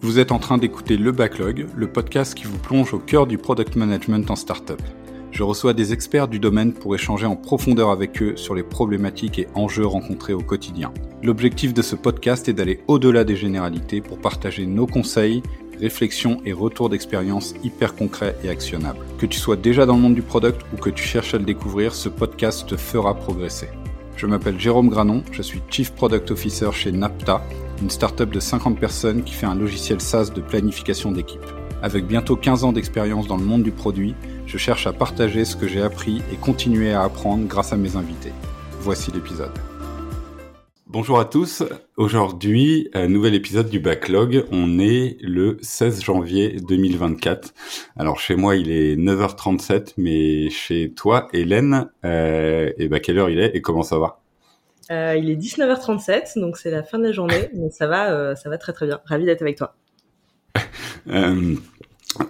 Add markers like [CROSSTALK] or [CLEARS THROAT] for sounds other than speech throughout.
Vous êtes en train d'écouter Le Backlog, le podcast qui vous plonge au cœur du product management en startup. Je reçois des experts du domaine pour échanger en profondeur avec eux sur les problématiques et enjeux rencontrés au quotidien. L'objectif de ce podcast est d'aller au-delà des généralités pour partager nos conseils, réflexions et retours d'expérience hyper concrets et actionnables. Que tu sois déjà dans le monde du product ou que tu cherches à le découvrir, ce podcast te fera progresser. Je m'appelle Jérôme Granon, je suis Chief Product Officer chez Napta, une startup de 50 personnes qui fait un logiciel SaaS de planification d'équipe. Avec bientôt 15 ans d'expérience dans le monde du produit, je cherche à partager ce que j'ai appris et continuer à apprendre grâce à mes invités. Voici l'épisode. Bonjour à tous. Aujourd'hui, un nouvel épisode du Backlog. On est le 16 janvier 2024. Alors chez moi, il est 9h37, mais chez toi, Hélène, euh, et bah, quelle heure il est et comment ça va? Euh, il est 19h37, donc c'est la fin de la journée, mais ça va, euh, ça va très très bien. Ravi d'être avec toi. [LAUGHS] euh,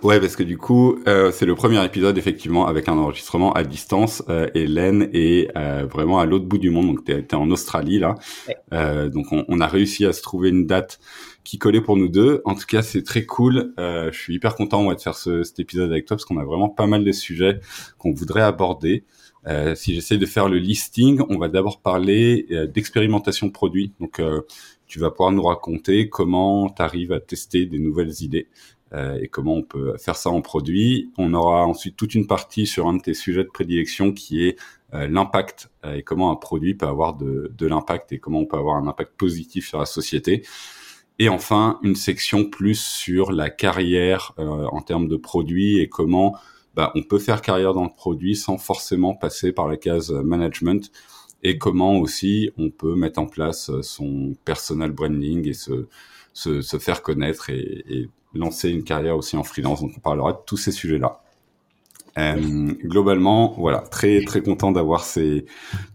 ouais, parce que du coup, euh, c'est le premier épisode effectivement avec un enregistrement à distance. Euh, Hélène est euh, vraiment à l'autre bout du monde, donc tu es, en Australie là. Ouais. donc on, on, a réussi à se trouver une date qui collait pour nous deux. En tout cas, c'est très cool. je suis hyper content moi de faire ce, cet épisode avec toi parce qu'on a vraiment pas mal de sujets qu'on voudrait aborder. Euh, si j'essaie de faire le listing, on va d'abord parler euh, d'expérimentation produit. Donc, euh, tu vas pouvoir nous raconter comment tu arrives à tester des nouvelles idées et comment on peut faire ça en produit. On aura ensuite toute une partie sur un de tes sujets de prédilection qui est l'impact et comment un produit peut avoir de, de l'impact et comment on peut avoir un impact positif sur la société. Et enfin, une section plus sur la carrière en termes de produits et comment bah, on peut faire carrière dans le produit sans forcément passer par la case management et comment aussi on peut mettre en place son personal branding et se, se, faire connaître et, lancer une carrière aussi en freelance. Donc on parlera de tous ces sujets-là. Euh, globalement, voilà, très très content d'avoir ces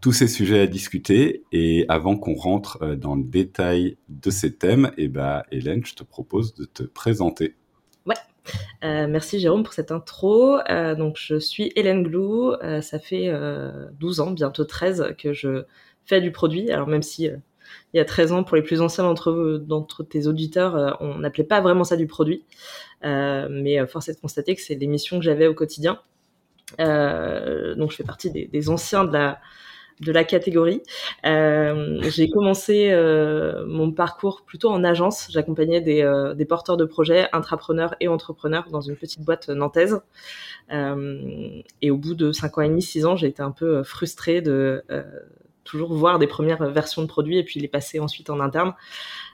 tous ces sujets à discuter. Et avant qu'on rentre euh, dans le détail de ces thèmes, eh ben Hélène, je te propose de te présenter. Euh, merci Jérôme pour cette intro. Euh, donc je suis Hélène Glou, euh, ça fait 12 ans, bientôt 13 que je fais du produit. Alors même si il y a 13 ans, pour les plus anciens d'entre d'entre tes auditeurs, on n'appelait pas vraiment ça du produit. mais force est de constater que c'est l'émission que j'avais au quotidien. donc je fais partie des, des anciens de la de la catégorie. Euh, j'ai commencé euh, mon parcours plutôt en agence. J'accompagnais des, euh, des, porteurs de projets, intrapreneurs et entrepreneurs dans une petite boîte nantaise. Et au bout de 5 ans et demi, 6 ans, j'ai été un peu frustrée de toujours voir des premières versions de produits et puis les passer ensuite en interne.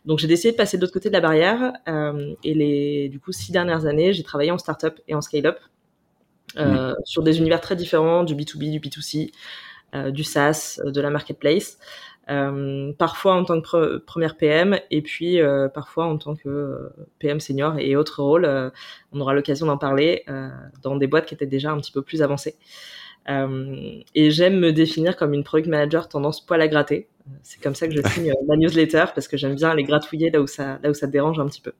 Donc j'ai décidé de passer de l'autre côté de la barrière. et les, du coup, six dernières années, j'ai travaillé en startup et en scale-up. Mmh. sur des univers très différents, du B2B, du B2C, euh, du SaaS, euh, de la marketplace. Euh, parfois en tant que première PM et puis euh, parfois en tant que euh, PM senior et autres rôles. on aura l'occasion d'en parler dans des boîtes qui étaient déjà un petit peu plus avancées. et j'aime me définir comme une product manager tendance poil à gratter. C'est comme ça que je signe ma newsletter parce que j'aime bien les gratouiller là où ça là où ça dérange un petit peu.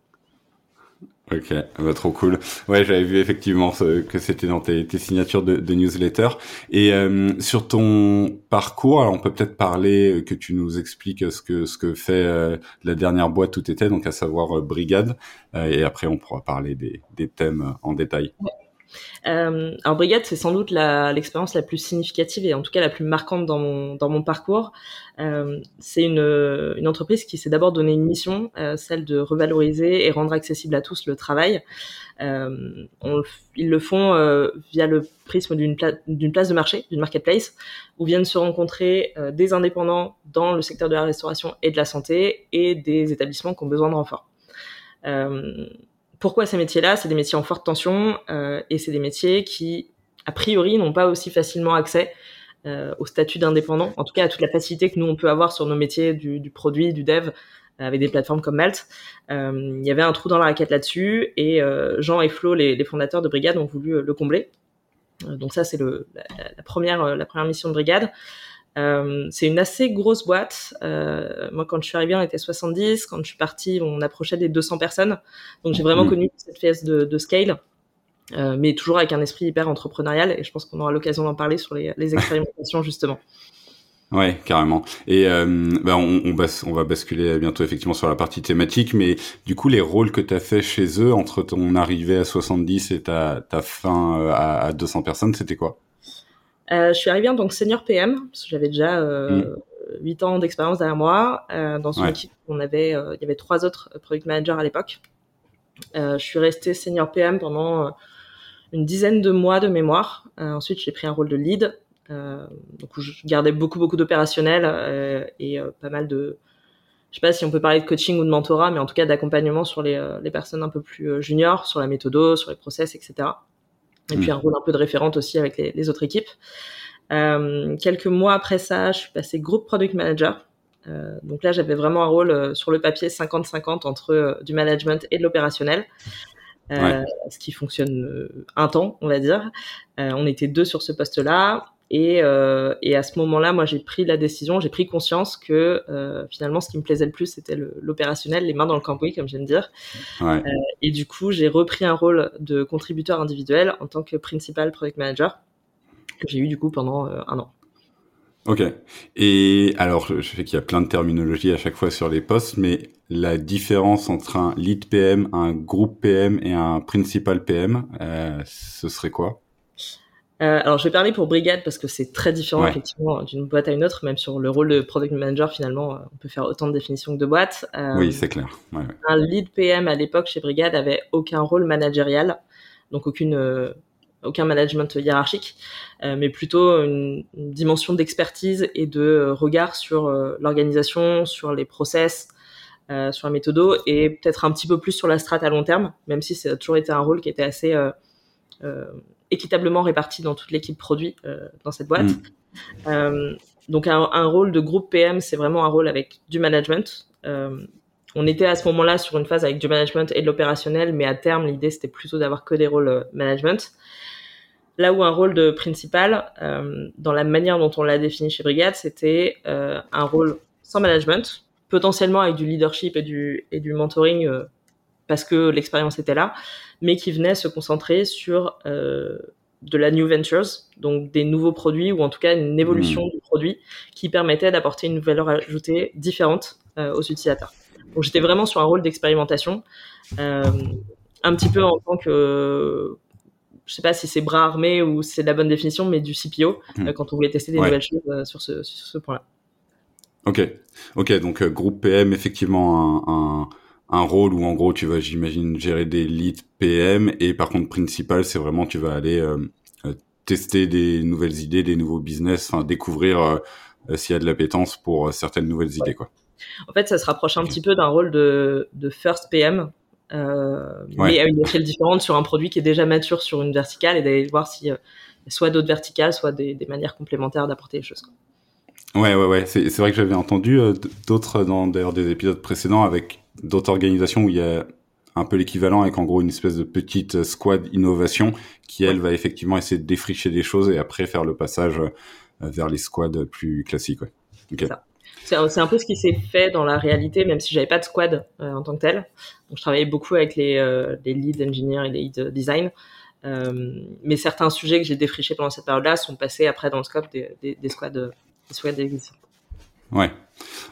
Ok, bah, trop cool. Ouais, j'avais vu effectivement que c'était dans tes, signatures de, newsletter. Et euh, sur ton parcours, alors on peut peut-être parler euh, que tu nous expliques ce que ce que fait euh, la dernière boîte où tu étais, donc à savoir euh, Brigade. et après, on pourra parler des, des thèmes en détail. Euh, alors Brigade, c'est sans doute l'expérience la, plus significative et en tout cas la plus marquante dans mon, dans mon parcours. Euh, c'est une, une, entreprise qui s'est d'abord donné une mission, euh, celle de revaloriser et rendre accessible à tous le travail. Euh, ils le font euh, via le prisme d'une pla place de marché, d'une marketplace, où viennent se rencontrer euh, des indépendants dans le secteur de la restauration et de la santé et des établissements qui ont besoin de renfort. Euh, pourquoi ces métiers-là C'est des métiers en forte tension euh, et c'est des métiers qui, a priori, n'ont pas aussi facilement accès euh, au statut d'indépendant, en tout cas à toute la facilité que nous on peut avoir sur nos métiers du, du produit, du dev, euh, avec des plateformes comme Malt. Euh, il y avait un trou dans la raquette là-dessus et euh, Jean et Flo, les, les, fondateurs de Brigade, ont voulu le combler. donc ça, c'est la, première, la première mission de Brigade. Euh, c'est une assez grosse boîte. Euh, moi, quand je suis arrivée, on était 70. Quand je suis partie, on approchait des 200 personnes. Donc, j'ai vraiment mmh. connu cette phase de, de scale, euh, mais toujours avec un esprit hyper entrepreneurial. Et je pense qu'on aura l'occasion d'en parler sur les, les expérimentations, justement. [LAUGHS] Ouais, carrément. Et bah on, on, on, va basculer bientôt effectivement sur la partie thématique, mais du coup, les rôles que tu as fait chez eux entre ton arrivée à 70 et ta, ta fin à, à 200 personnes, c'était quoi? Je suis arrivée en tant que senior PM, parce que j'avais déjà euh, mm. 8 ans d'expérience derrière moi. Euh, dans une ouais. équipe, on avait, euh, il y avait trois autres product managers à l'époque. je suis restée senior PM pendant une dizaine de mois de mémoire. ensuite, j'ai pris un rôle de lead euh, donc où je gardais beaucoup beaucoup d'opérationnel euh, et euh, pas mal de je sais pas si on peut parler de coaching ou de mentorat, mais en tout cas d'accompagnement sur les, les, personnes un peu plus juniors, sur la méthode, sur les process, etc. Et mmh. puis un rôle un peu de référente aussi avec les, les autres équipes. Euh, quelques mois après ça, je suis passé groupe product manager. Euh, donc là, j'avais vraiment un rôle sur le papier 50-50 entre du management et de l'opérationnel. Ouais. ce qui fonctionne un temps, on va dire. on était deux sur ce poste-là. Et, euh, et, à ce moment-là, moi, j'ai pris la décision, j'ai pris conscience que euh, finalement, ce qui me plaisait le plus, c'était l'opérationnel, les mains dans le cambouis, comme j'aime dire. Ouais. Euh, et du coup, j'ai repris un rôle de contributeur individuel en tant que principal product manager que j'ai eu du coup pendant euh, un an. Ok. Et alors, je sais qu'il y a plein de terminologies à chaque fois sur les postes, mais la différence entre un lead PM, un groupe PM et un principal PM, ce serait quoi? Euh, alors, je vais parler pour brigade parce que c'est très différent ouais. effectivement d'une boîte à une autre, même sur le rôle de product manager. Finalement, on peut faire autant de définitions que de boîtes. Euh, oui, c'est clair. Ouais, ouais. Un lead PM à l'époque chez Brigade avait aucun rôle managérial, donc aucune euh, aucun management hiérarchique, euh, mais plutôt une, une dimension d'expertise et de regard sur euh, l'organisation, sur les process. sur la méthode et peut-être un petit peu plus sur la strat à long terme, même si ça a toujours été un rôle qui était assez équitablement répartis dans toute l'équipe produit euh, dans cette boîte. Mm. Euh, donc un, un, rôle de groupe PM, c'est vraiment un rôle avec du management. Euh, on était à ce moment-là sur une phase avec du management et de l'opérationnel, mais à terme, l'idée c'était plutôt d'avoir que des rôles management. Là où un rôle de principal, euh, dans la manière dont on l'a défini chez Brigade, c'était euh, un rôle sans management, potentiellement avec du leadership et du, et du mentoring euh, parce que l'expérience était là, mais qui venait se concentrer sur euh, de la new ventures, donc des nouveaux produits ou en tout cas une évolution mmh. du produit qui permettait d'apporter une valeur ajoutée différente euh, aux utilisateurs. Donc j'étais vraiment sur un rôle d'expérimentation, euh, un petit peu en tant que je sais pas si c'est bras armé ou c'est la bonne définition, mais du CPO mmh. quand on voulait tester des ouais. nouvelles choses sur ce, sur ce point-là. Ok, ok, donc groupe PM effectivement un, un un rôle où en gros tu vas j'imagine gérer des leads PM et par contre principal c'est vraiment tu vas aller euh, euh, tester des nouvelles idées des nouveaux business enfin découvrir euh, euh s'il y a de l'appétence pour certaines nouvelles idées quoi en fait ça se rapproche un petit peu d'un rôle de, de first PM euh, ouais. mais à une échelle différente sur un produit qui est déjà mature sur une verticale et d'aller voir si soit d'autres verticales soit des, des manières complémentaires d'apporter les choses. Ouais, ouais, ouais. C'est vrai que j'avais entendu euh, d'autres dans d'ailleurs des épisodes précédents avec d'autres organisations où il y a un peu l'équivalent avec en gros une espèce de petite squad innovation qui elle va effectivement essayer de défricher des choses et après faire le passage euh, vers les squads plus classiques. Okay. C'est un peu ce qui s'est fait dans la réalité, même si j'avais pas de squad euh, en tant que tel. Donc je travaillais beaucoup avec les, euh, lead engineers et les lead design. Mais certains sujets que j'ai défrichés pendant cette période-là sont passés après dans le scope des, des, squads, des squads. Ouais.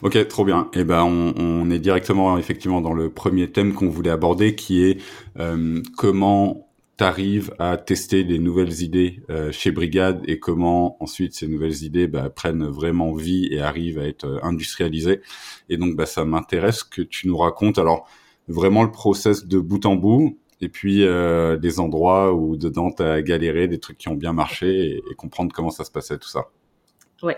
Ok, trop bien. Et eh ben, on, on, est directement effectivement dans le premier thème qu'on voulait aborder, qui est euh, comment t'arrives à tester des nouvelles idées euh, chez Brigade et comment ensuite ces nouvelles idées bah, prennent vraiment vie et arrivent à être euh, industrialisées. Et donc, bah, ça m'intéresse que tu nous racontes alors vraiment le process de bout en bout et puis euh, des endroits où dedans t'as galéré, des trucs qui ont bien marché et, et comprendre comment ça se passait tout ça. Ouais.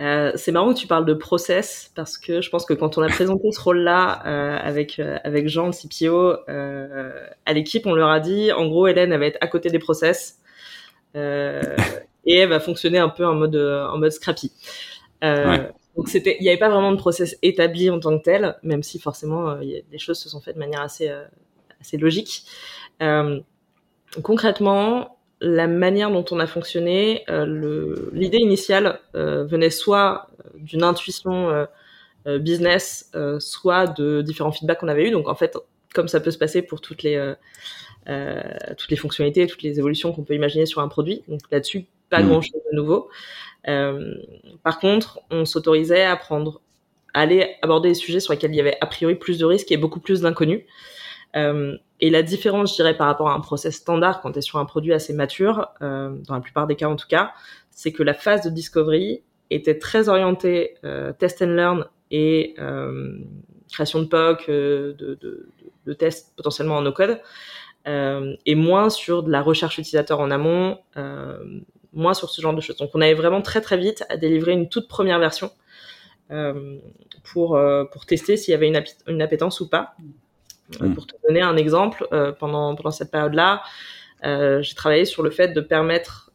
Euh, c'est marrant que tu parles de process parce que je pense que quand on a présenté ce rôle-là euh, avec euh, avec Jean, le CPO, à l'équipe, on leur a dit, en gros, Hélène elle va être à côté des process [LAUGHS] et elle va fonctionner un peu en mode en mode scrappy. Ouais. Donc c'était, il n'y avait pas vraiment de process établi en tant que tel, même si forcément les choses se sont faites de manière assez assez logique. concrètement, la manière dont on a fonctionné, euh, l'idée initiale euh, venait soit d'une intuition euh, business, soit de différents feedbacks qu'on avait eu. Donc en fait, comme ça peut se passer pour toutes les toutes les fonctionnalités, toutes les évolutions qu'on peut imaginer sur un produit. Donc là-dessus, pas mm. grand-chose de nouveau. Par contre, on s'autorisait à prendre, à aller aborder des sujets sur lesquels il y avait a priori plus de risques et beaucoup plus d'inconnus. Et la différence, je dirais, par rapport à un process standard quand tu es sur un produit assez mature, euh, dans la plupart des cas en tout cas, c'est que la phase de discovery était très orientée euh, test and learn et euh, création de POC, de, tests potentiellement en no-code, et moins sur de la recherche utilisateur en amont, moins sur ce genre de choses. Donc on avait vraiment très très vite à délivrer une toute première version pour, pour tester s'il y avait une, une appétence ou pas. Euh. Pour te donner un exemple, euh, pendant, pendant cette période-là, euh, j'ai travaillé sur le fait de permettre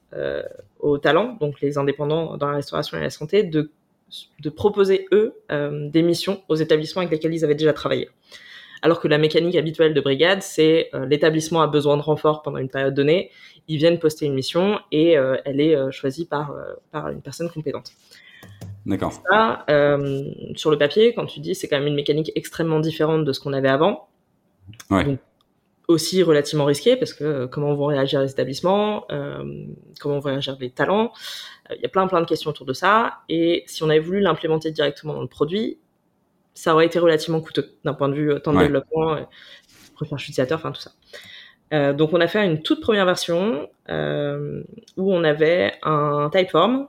aux talents, donc les indépendants dans la restauration et la santé, de, de proposer, eux, des missions aux établissements avec lesquels ils avaient déjà travaillé. Alors que la mécanique habituelle de brigade, c'est l'établissement a besoin de renfort pendant une période donnée, ils viennent poster une mission et elle est choisie par, par une personne compétente. D'accord. Ça, sur le papier, quand tu dis, c'est quand même une mécanique extrêmement différente de ce qu'on avait avant. Donc, aussi relativement risqué parce que euh, comment vont réagir les établissements, euh, comment vont réagir les talents. Euh, il y a plein plein de questions autour de ça. Et si on avait voulu l'implémenter directement dans le produit, ça aurait été relativement coûteux d'un point de vue temps de développement, recherche utilisateur, enfin tout ça. donc on a fait une toute première version où on avait un typeform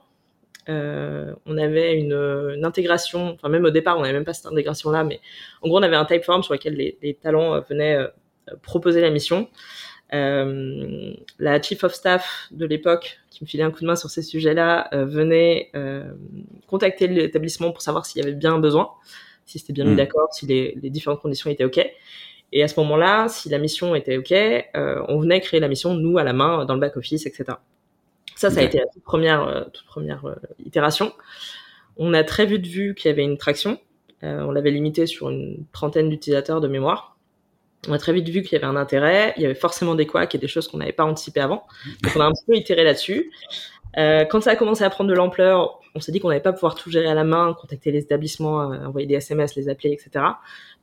euh, on avait une, une, intégration, enfin même au départ, on n'avait même pas cette intégration-là, mais en gros, on avait un typeform sur lequel les, les talents euh, venaient euh, proposer la mission. Euh, la chief of staff de l'époque, qui me filait un coup de main sur ces sujets-là, venait contacter l'établissement pour savoir s'il y avait bien un besoin, si c'était bien mis hmm. d'accord, si les, les, différentes conditions étaient OK. Et à ce moment-là, si la mission était OK, on venait créer la mission, nous, à la main, dans le back-office, etc. Ça, ça a été la toute première, euh, toute première euh, itération. On a très vite vu qu'il y avait une traction. Euh, on l'avait limité sur une trentaine d'utilisateurs de mémoire. On a très vite vu qu'il y avait un intérêt. Il y avait forcément des couacs et des choses qu'on n'avait pas anticipées avant. Donc on a un peu itéré là-dessus. quand ça a commencé à prendre de l'ampleur, on s'est dit qu'on n'allait pas pouvoir tout gérer à la main, contacter les établissements, envoyer des SMS, les appeler, etc.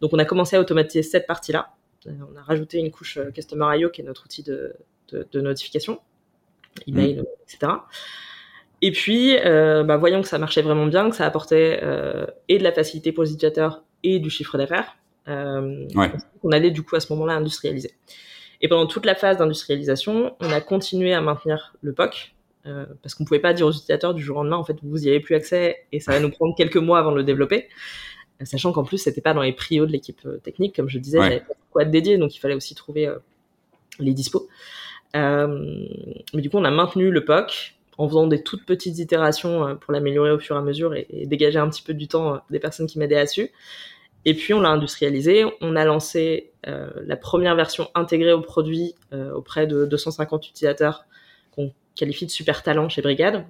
Donc on a commencé à automatiser cette partie-là. on a rajouté une couche Customer IO qui est notre outil de, de, de notification email, mm. etc. Et puis, euh, bah, voyant que ça marchait vraiment bien, que ça apportait euh, et de la facilité pour les utilisateurs et du chiffre d'affaires, euh, on allait du coup à ce moment-là industrialiser. Et pendant toute la phase d'industrialisation, on a continué à maintenir le POC, euh, parce qu'on pouvait pas dire aux utilisateurs du jour au lendemain, en fait, vous y avez plus accès et ça va nous prendre quelques mois avant de le développer. Sachant qu'en plus, c'était pas dans les prios de l'équipe technique, comme je disais, ouais. pas quoi dédié, donc il fallait aussi trouver les dispos. Euh, mais du coup, on a maintenu le POC en faisant des toutes petites itérations euh, pour l'améliorer au fur et à mesure et, dégager un petit peu du temps euh, des personnes qui m'aidaient là-dessus. Et puis on l'a industrialisé, on a lancé euh, la première version intégrée au produit euh, auprès de 250 utilisateurs qu'on qualifie de super talent chez Brigade.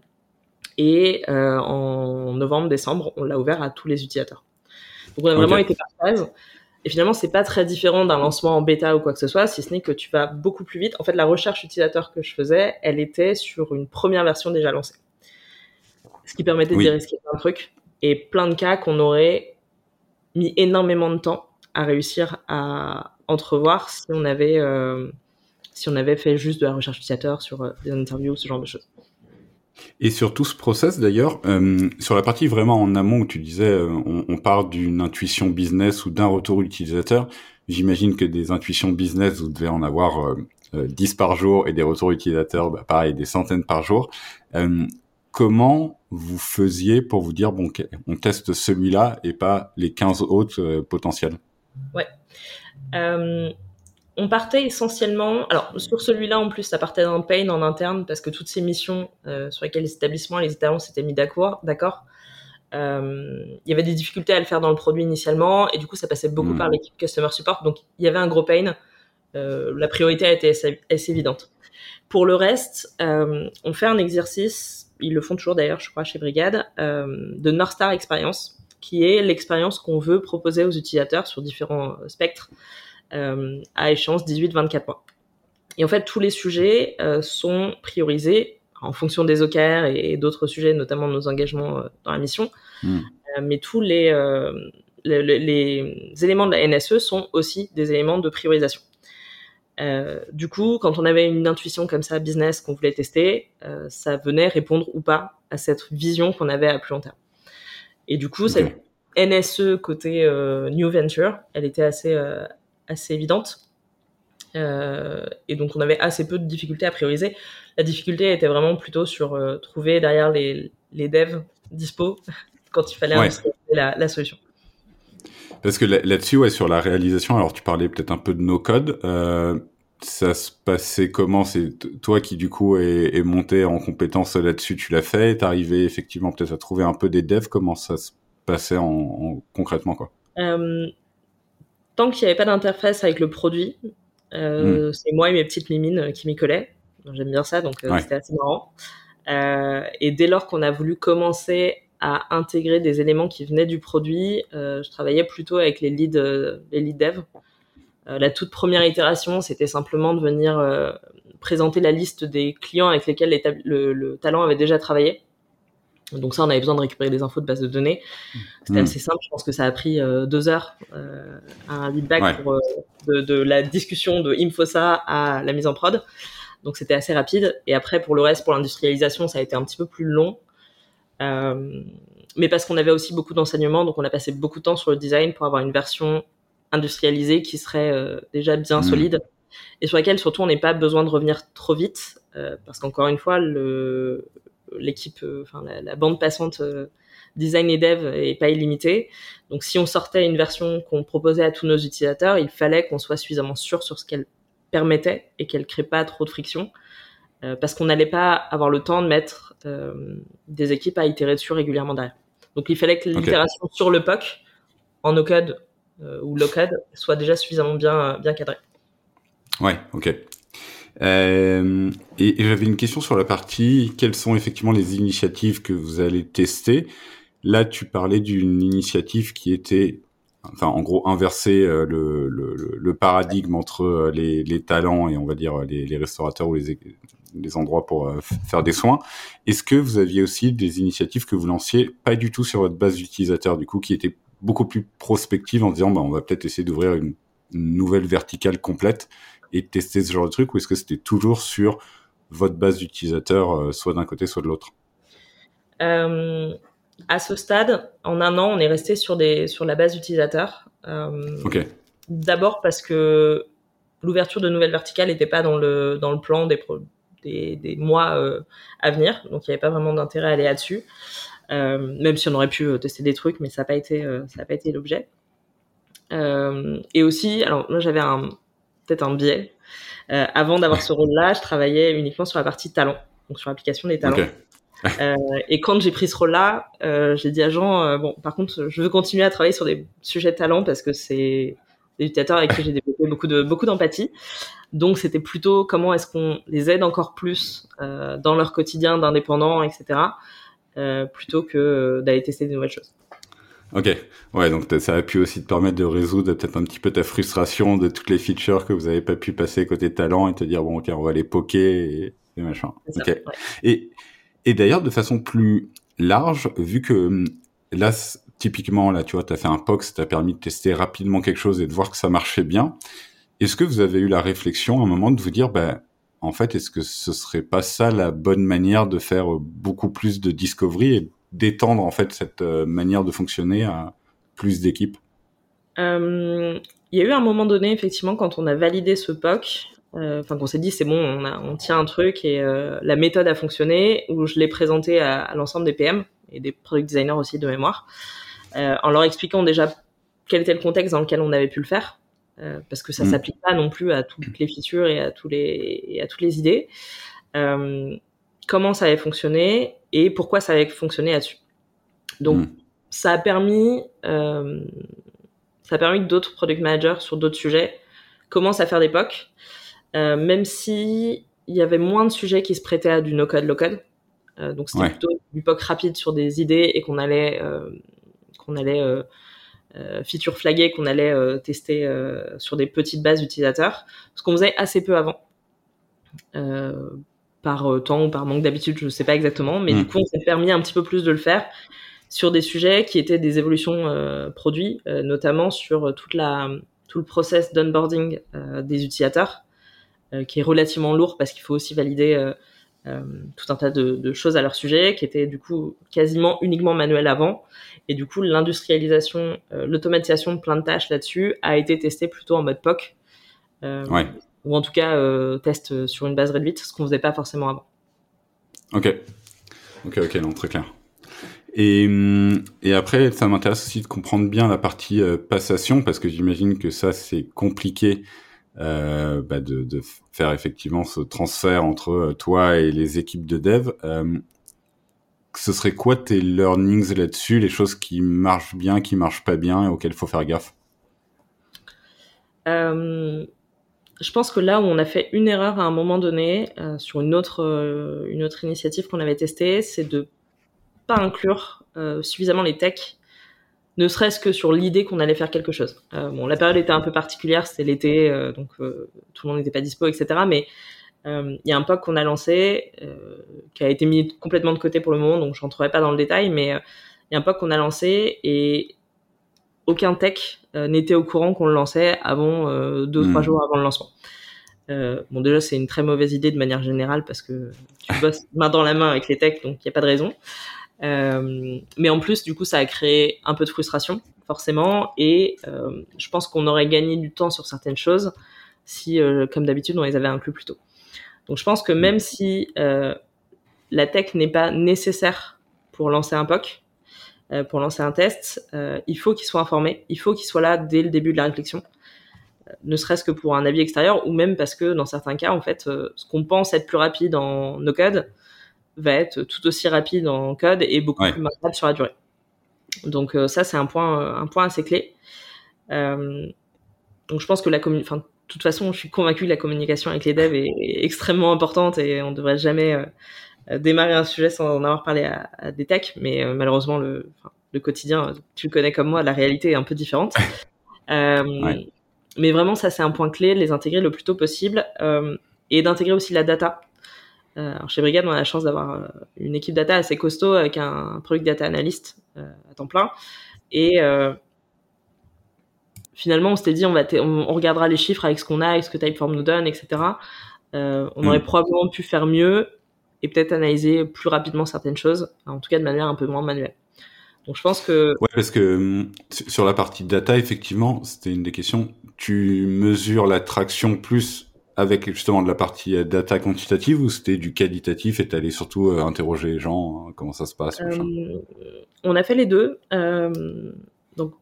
Et euh, en novembre-décembre, on l'a ouvert à tous les utilisateurs. Donc on a vraiment été par phase. Et finalement, c'est pas très différent d'un lancement en bêta ou quoi que ce soit, si ce n'est que tu vas beaucoup plus vite. En fait, la recherche utilisateur que je faisais, elle était sur une première version déjà lancée. Ce qui permettait de dérisquer plein de trucs et plein de cas qu'on aurait mis énormément de temps à réussir à entrevoir si on avait, euh, si on avait fait juste de la recherche utilisateur sur euh, des interviews, ce genre de choses. Et sur tout ce process d'ailleurs, euh, sur la partie vraiment en amont où tu disais euh, on, part d'une intuition business ou d'un retour utilisateur, j'imagine que des intuitions business, vous devez en avoir euh, 10 euh, par jour et des retours utilisateurs, bah, pareil, des centaines par jour. Comment vous faisiez pour vous dire, bon, on teste celui-là et pas les 15 autres potentiels? Ouais on partait essentiellement, alors sur celui-là en plus, ça partait d'un pain en interne parce que toutes ces missions euh, sur lesquelles les établissements et les étalons s'étaient mis d'accord, d'accord, euh, il y avait des difficultés à le faire dans le produit initialement et du coup ça passait beaucoup hmm. par l'équipe customer support, donc il y avait un gros pain. Euh, la priorité a été assez, évidente. Pour le reste, on fait un exercice, ils le font toujours d'ailleurs, je crois, chez Brigade, de North Star Experience, qui est l'expérience qu'on veut proposer aux utilisateurs sur différents spectres à échéance 18-24 mois. Et en fait, tous les sujets euh, sont priorisés en fonction des OKR et, d'autres sujets, notamment nos engagements euh, dans la mission. Hmm. mais tous les, les, les, éléments de la NSE sont aussi des éléments de priorisation. du coup, quand on avait une intuition comme ça, business, qu'on voulait tester, ça venait répondre ou pas à cette vision qu'on avait à plus long terme. Et du coup, cette NSE côté New Venture, elle était assez, assez évidente. et donc, on avait assez peu de difficultés à prioriser. La difficulté était vraiment plutôt sur trouver derrière les, les devs dispo [LAUGHS] quand il fallait ouais. la, la, solution. Parce que là-dessus, ouais, sur la réalisation, alors tu parlais peut-être un peu de no code. Euh, ça se passait comment? C'est toi qui du coup est, est monté en compétence là-dessus, tu l'as fait? T'es arrivé effectivement peut-être à trouver un peu des devs? Comment ça se passait en, en concrètement quoi? Euh, Tant qu'il n'y avait pas d'interface avec le produit, euh, hmm. c'est moi et mes petites mimines qui m'y collaient. J'aime bien ça, donc euh, c'était assez marrant. Euh, et dès lors qu'on a voulu commencer à intégrer des éléments qui venaient du produit, euh, je travaillais plutôt avec les leads, euh, les lead dev. la toute première itération, c'était simplement de venir présenter la liste des clients avec lesquels le, talent avait déjà travaillé. Donc ça, on avait besoin de récupérer des infos de base de données. C'était mmh. assez simple. Je pense que ça a pris deux heures un leadback pour de, de, la discussion de Infosa à la mise en prod. Donc c'était assez rapide. Et après, pour le reste, pour l'industrialisation, ça a été un petit peu plus long. Euh, mais parce qu'on avait aussi beaucoup d'enseignements, donc on a passé beaucoup de temps sur le design pour avoir une version industrialisée qui serait euh, déjà bien mmh. solide et sur laquelle surtout on n'est pas besoin de revenir trop vite euh, parce qu'encore une fois le l'équipe enfin la, bande passante design et dev est pas illimitée donc si on sortait une version qu'on proposait à tous nos utilisateurs il fallait qu'on soit suffisamment sûr sur ce qu'elle permettait et qu'elle crée pas trop de friction. Euh, parce qu'on n'allait pas avoir le temps de mettre euh, des équipes à itérer dessus régulièrement derrière. Donc il fallait que l'itération sur le POC, en no-code euh, ou low-code, soit déjà suffisamment bien, bien cadrée. Ouais, ok. Euh, et, j'avais une question sur la partie, quelles sont effectivement les initiatives que vous allez tester? Là, tu parlais d'une initiative qui était enfin en gros inverser euh, le, paradigme entre euh, les, talents et on va dire les, restaurateurs ou les, endroits pour faire des soins. Est-ce que vous aviez aussi des initiatives que vous lanciez pas du tout sur votre base d'utilisateurs du coup qui étaient beaucoup plus prospectives en disant bah, on va peut-être essayer d'ouvrir une, nouvelle verticale complète et tester ce genre de truc ou est-ce que c'était toujours sur votre base d'utilisateurs soit d'un côté soit de l'autre? Euh, à ce stade, en un an, on est resté sur, des, sur la base utilisateur. Euh, D'abord parce que l'ouverture de nouvelles verticales n'était pas dans le, dans le plan des, des, des, mois euh, à venir, donc il n'y avait pas vraiment d'intérêt à aller là-dessus. Euh, même si on aurait pu euh, tester des trucs, mais ça n'a pas été, euh, ça n'a pas été l'objet. et aussi, alors moi j'avais un peut-être un biais. avant d'avoir ce rôle-là, je travaillais uniquement sur la partie talent, donc sur l'application des talents. Euh, et quand j'ai pris ce rôle-là, euh, j'ai dit à Jean, euh, bon, par contre, je veux continuer à travailler sur des sujets de talent parce que c'est des utilisateurs avec qui j'ai développé beaucoup de beaucoup d'empathie. Donc, c'était plutôt comment est-ce qu'on les aide encore plus euh, dans leur quotidien d'indépendants, etc., euh, plutôt que d'aller tester des nouvelles choses. Ok, ouais, donc ça a pu aussi te permettre de résoudre peut-être un petit peu ta frustration de toutes les features que vous avez pas pu passer côté talent et te dire bon ok, on va les poker et, et machin. ok. ouais. Et et d'ailleurs, de façon plus large, vu que hum, là, typiquement, là, tu vois, tu as fait un POC, ça t'a permis de tester rapidement quelque chose et de voir que ça marchait bien. Est-ce que vous avez eu la réflexion à un moment de vous dire, ben, en fait, est-ce que ce serait pas ça la bonne manière de faire euh, beaucoup plus de discovery et d'étendre en fait cette euh, manière de fonctionner à plus d'équipes euh, Il y a eu un moment donné, effectivement, quand on a validé ce POC, euh, enfin qu'on s'est dit c'est bon, on, a, on, tient un truc et euh, la méthode a fonctionné, où je l'ai présenté à, à l'ensemble des PM et des product designers aussi de mémoire, en leur expliquant déjà quel était le contexte dans lequel on avait pu le faire, parce que ça mm. s'applique pas non plus à toutes les features et à tous les et à toutes les idées. Euh, comment ça avait fonctionné et pourquoi ça avait fonctionné là-dessus. Donc mm. ça a permis ça a permis que d'autres product managers sur d'autres sujets commencent à faire des POC. Euh, même si il y avait moins de sujets qui se prêtaient à du no-code, low-code. Euh, donc c'était plutôt du POC rapide sur des idées et qu'on allait euh, qu'on allait feature flaguer, qu'on allait tester sur des petites bases d'utilisateurs, ce qu'on faisait assez peu avant. Par temps ou par manque d'habitude, je ne sais pas exactement, mais du hmm. coup, on s'est permis un petit peu plus de le faire sur des sujets qui étaient des évolutions produits, notamment sur toute la, tout le process d'onboarding des utilisateurs. qui est relativement lourd parce qu'il faut aussi valider tout un tas de, de, choses à leur sujet, qui était du coup quasiment uniquement manuel avant. Et du coup, l'industrialisation, l'automatisation de plein de tâches là-dessus a été testée plutôt en mode POC. ouais ou en tout cas euh, test sur une base réduite, ce qu'on faisait pas forcément avant. Ok, ok, ok, non, très clair. Et, hum, et après, ça m'intéresse aussi de comprendre bien la partie euh, passation, parce que j'imagine que ça, c'est compliqué euh, bah de, de, faire effectivement ce transfert entre euh, toi et les équipes de dev. Euh, ce serait quoi tes learnings là-dessus, les choses qui marchent bien, qui marchent pas bien et auxquelles il faut faire gaffe? Euh, je pense que là où on a fait une erreur à un moment donné euh, sur une autre euh, une autre initiative qu'on avait testée, c'est de pas inclure euh, suffisamment les techs, ne serait-ce que sur l'idée qu'on allait faire quelque chose. Bon, la période était un peu particulière, c'était l'été, donc tout le monde n'était pas dispo, etc. Mais il y a un POC qu'on a lancé qui a été mis complètement de côté pour le moment, donc je rentrerai pas dans le détail, mais il y a un POC qu'on a lancé et aucun tech euh, n'était au courant qu'on le lançait avant euh, deux ou trois hmm. jours avant le lancement. Euh, bon, déjà, c'est une très mauvaise idée de manière générale parce que tu [LAUGHS] bosses main dans la main avec les techs, donc il n'y a pas de raison. Euh, mais en plus, du coup, ça a créé un peu de frustration, forcément, et euh, je pense qu'on aurait gagné du temps sur certaines choses si, comme d'habitude, on les avait inclus plus tôt. Donc, je pense que même si la tech n'est pas nécessaire pour lancer un POC, pour lancer un test, euh, il faut qu'il soit informé, il faut qu'il soit là dès le début de la réflexion, euh, ne serait-ce que pour un avis extérieur ou même parce que dans certains cas, en fait, ce qu'on pense être plus rapide en no code va être tout aussi rapide en code et beaucoup plus rapide sur la durée. Donc ça, c'est un point, un point assez clé. donc je pense que la communication, enfin, de toute façon, je suis convaincu que la communication avec les devs est, extrêmement importante et on devrait jamais euh, démarrer un sujet sans en avoir parlé à, à des techs, mais euh, malheureusement le, le quotidien, tu le connais comme moi, la réalité est un peu différente. [LAUGHS] Euh, mais vraiment, ça c'est un point clé, de les intégrer le plus tôt possible et d'intégrer aussi la data. alors chez Brigade, on a la chance d'avoir une équipe data assez costaud avec un product data analyst à temps plein. Et finalement, on s'était dit, on, va on, regardera les chiffres avec ce qu'on a, avec ce que Typeform nous donne, etc. on mm. aurait probablement pu faire mieux et peut-être analyser plus rapidement certaines choses, en tout cas de manière un peu moins manuelle. Donc je pense que... Ouais, parce que hum, sur la partie data, effectivement, c'était une des questions. Tu mesures la traction plus avec justement de la partie euh, data quantitative ou c'était du qualitatif et t'allais surtout euh, interroger les gens, hein, comment ça se passe euh, On a fait les deux. Euh, donc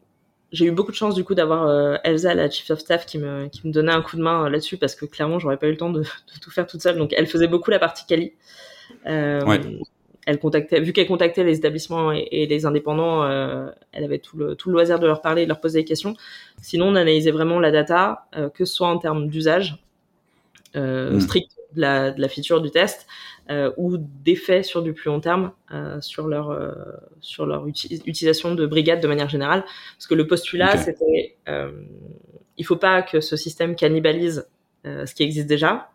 j'ai eu beaucoup de chance du coup d'avoir Elsa, la chief of staff, qui me, qui me donnait un coup de main là-dessus parce que clairement j'aurais pas eu le temps de, de, tout faire toute seule. Donc elle faisait beaucoup la partie quali. Euh, ouais. Elle contactait, vu qu'elle contactait les établissements et, et les indépendants, euh, elle avait tout le, tout le loisir de leur parler, de leur poser des questions. Sinon, on analysait vraiment la data, euh, que ce soit en termes d'usage euh, mm. strict de la, de la feature du test, euh, ou d'effets sur du plus long terme euh, sur leur euh, sur leur utilisation de brigade de manière générale parce que le postulat okay. c'était il faut pas que ce système cannibalise ce qui existe déjà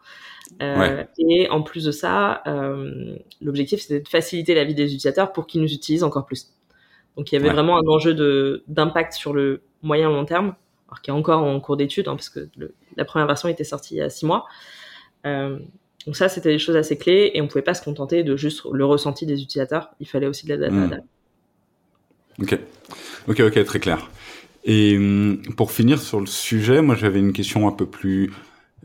ouais. et en plus de ça l'objectif c'était de faciliter la vie des utilisateurs pour qu'ils nous utilisent encore plus donc il y avait ouais. vraiment un enjeu d'impact sur le moyen long terme alors qui est encore en cours d'étude hein, parce que le, la première version était sortie il y a six mois euh, donc ça, c'était des choses assez clés et on pouvait pas se contenter de juste le ressenti des utilisateurs. Il fallait aussi de la data. Mmh. Ok, ok, ok, très clair. Et pour finir sur le sujet, moi j'avais une question un peu plus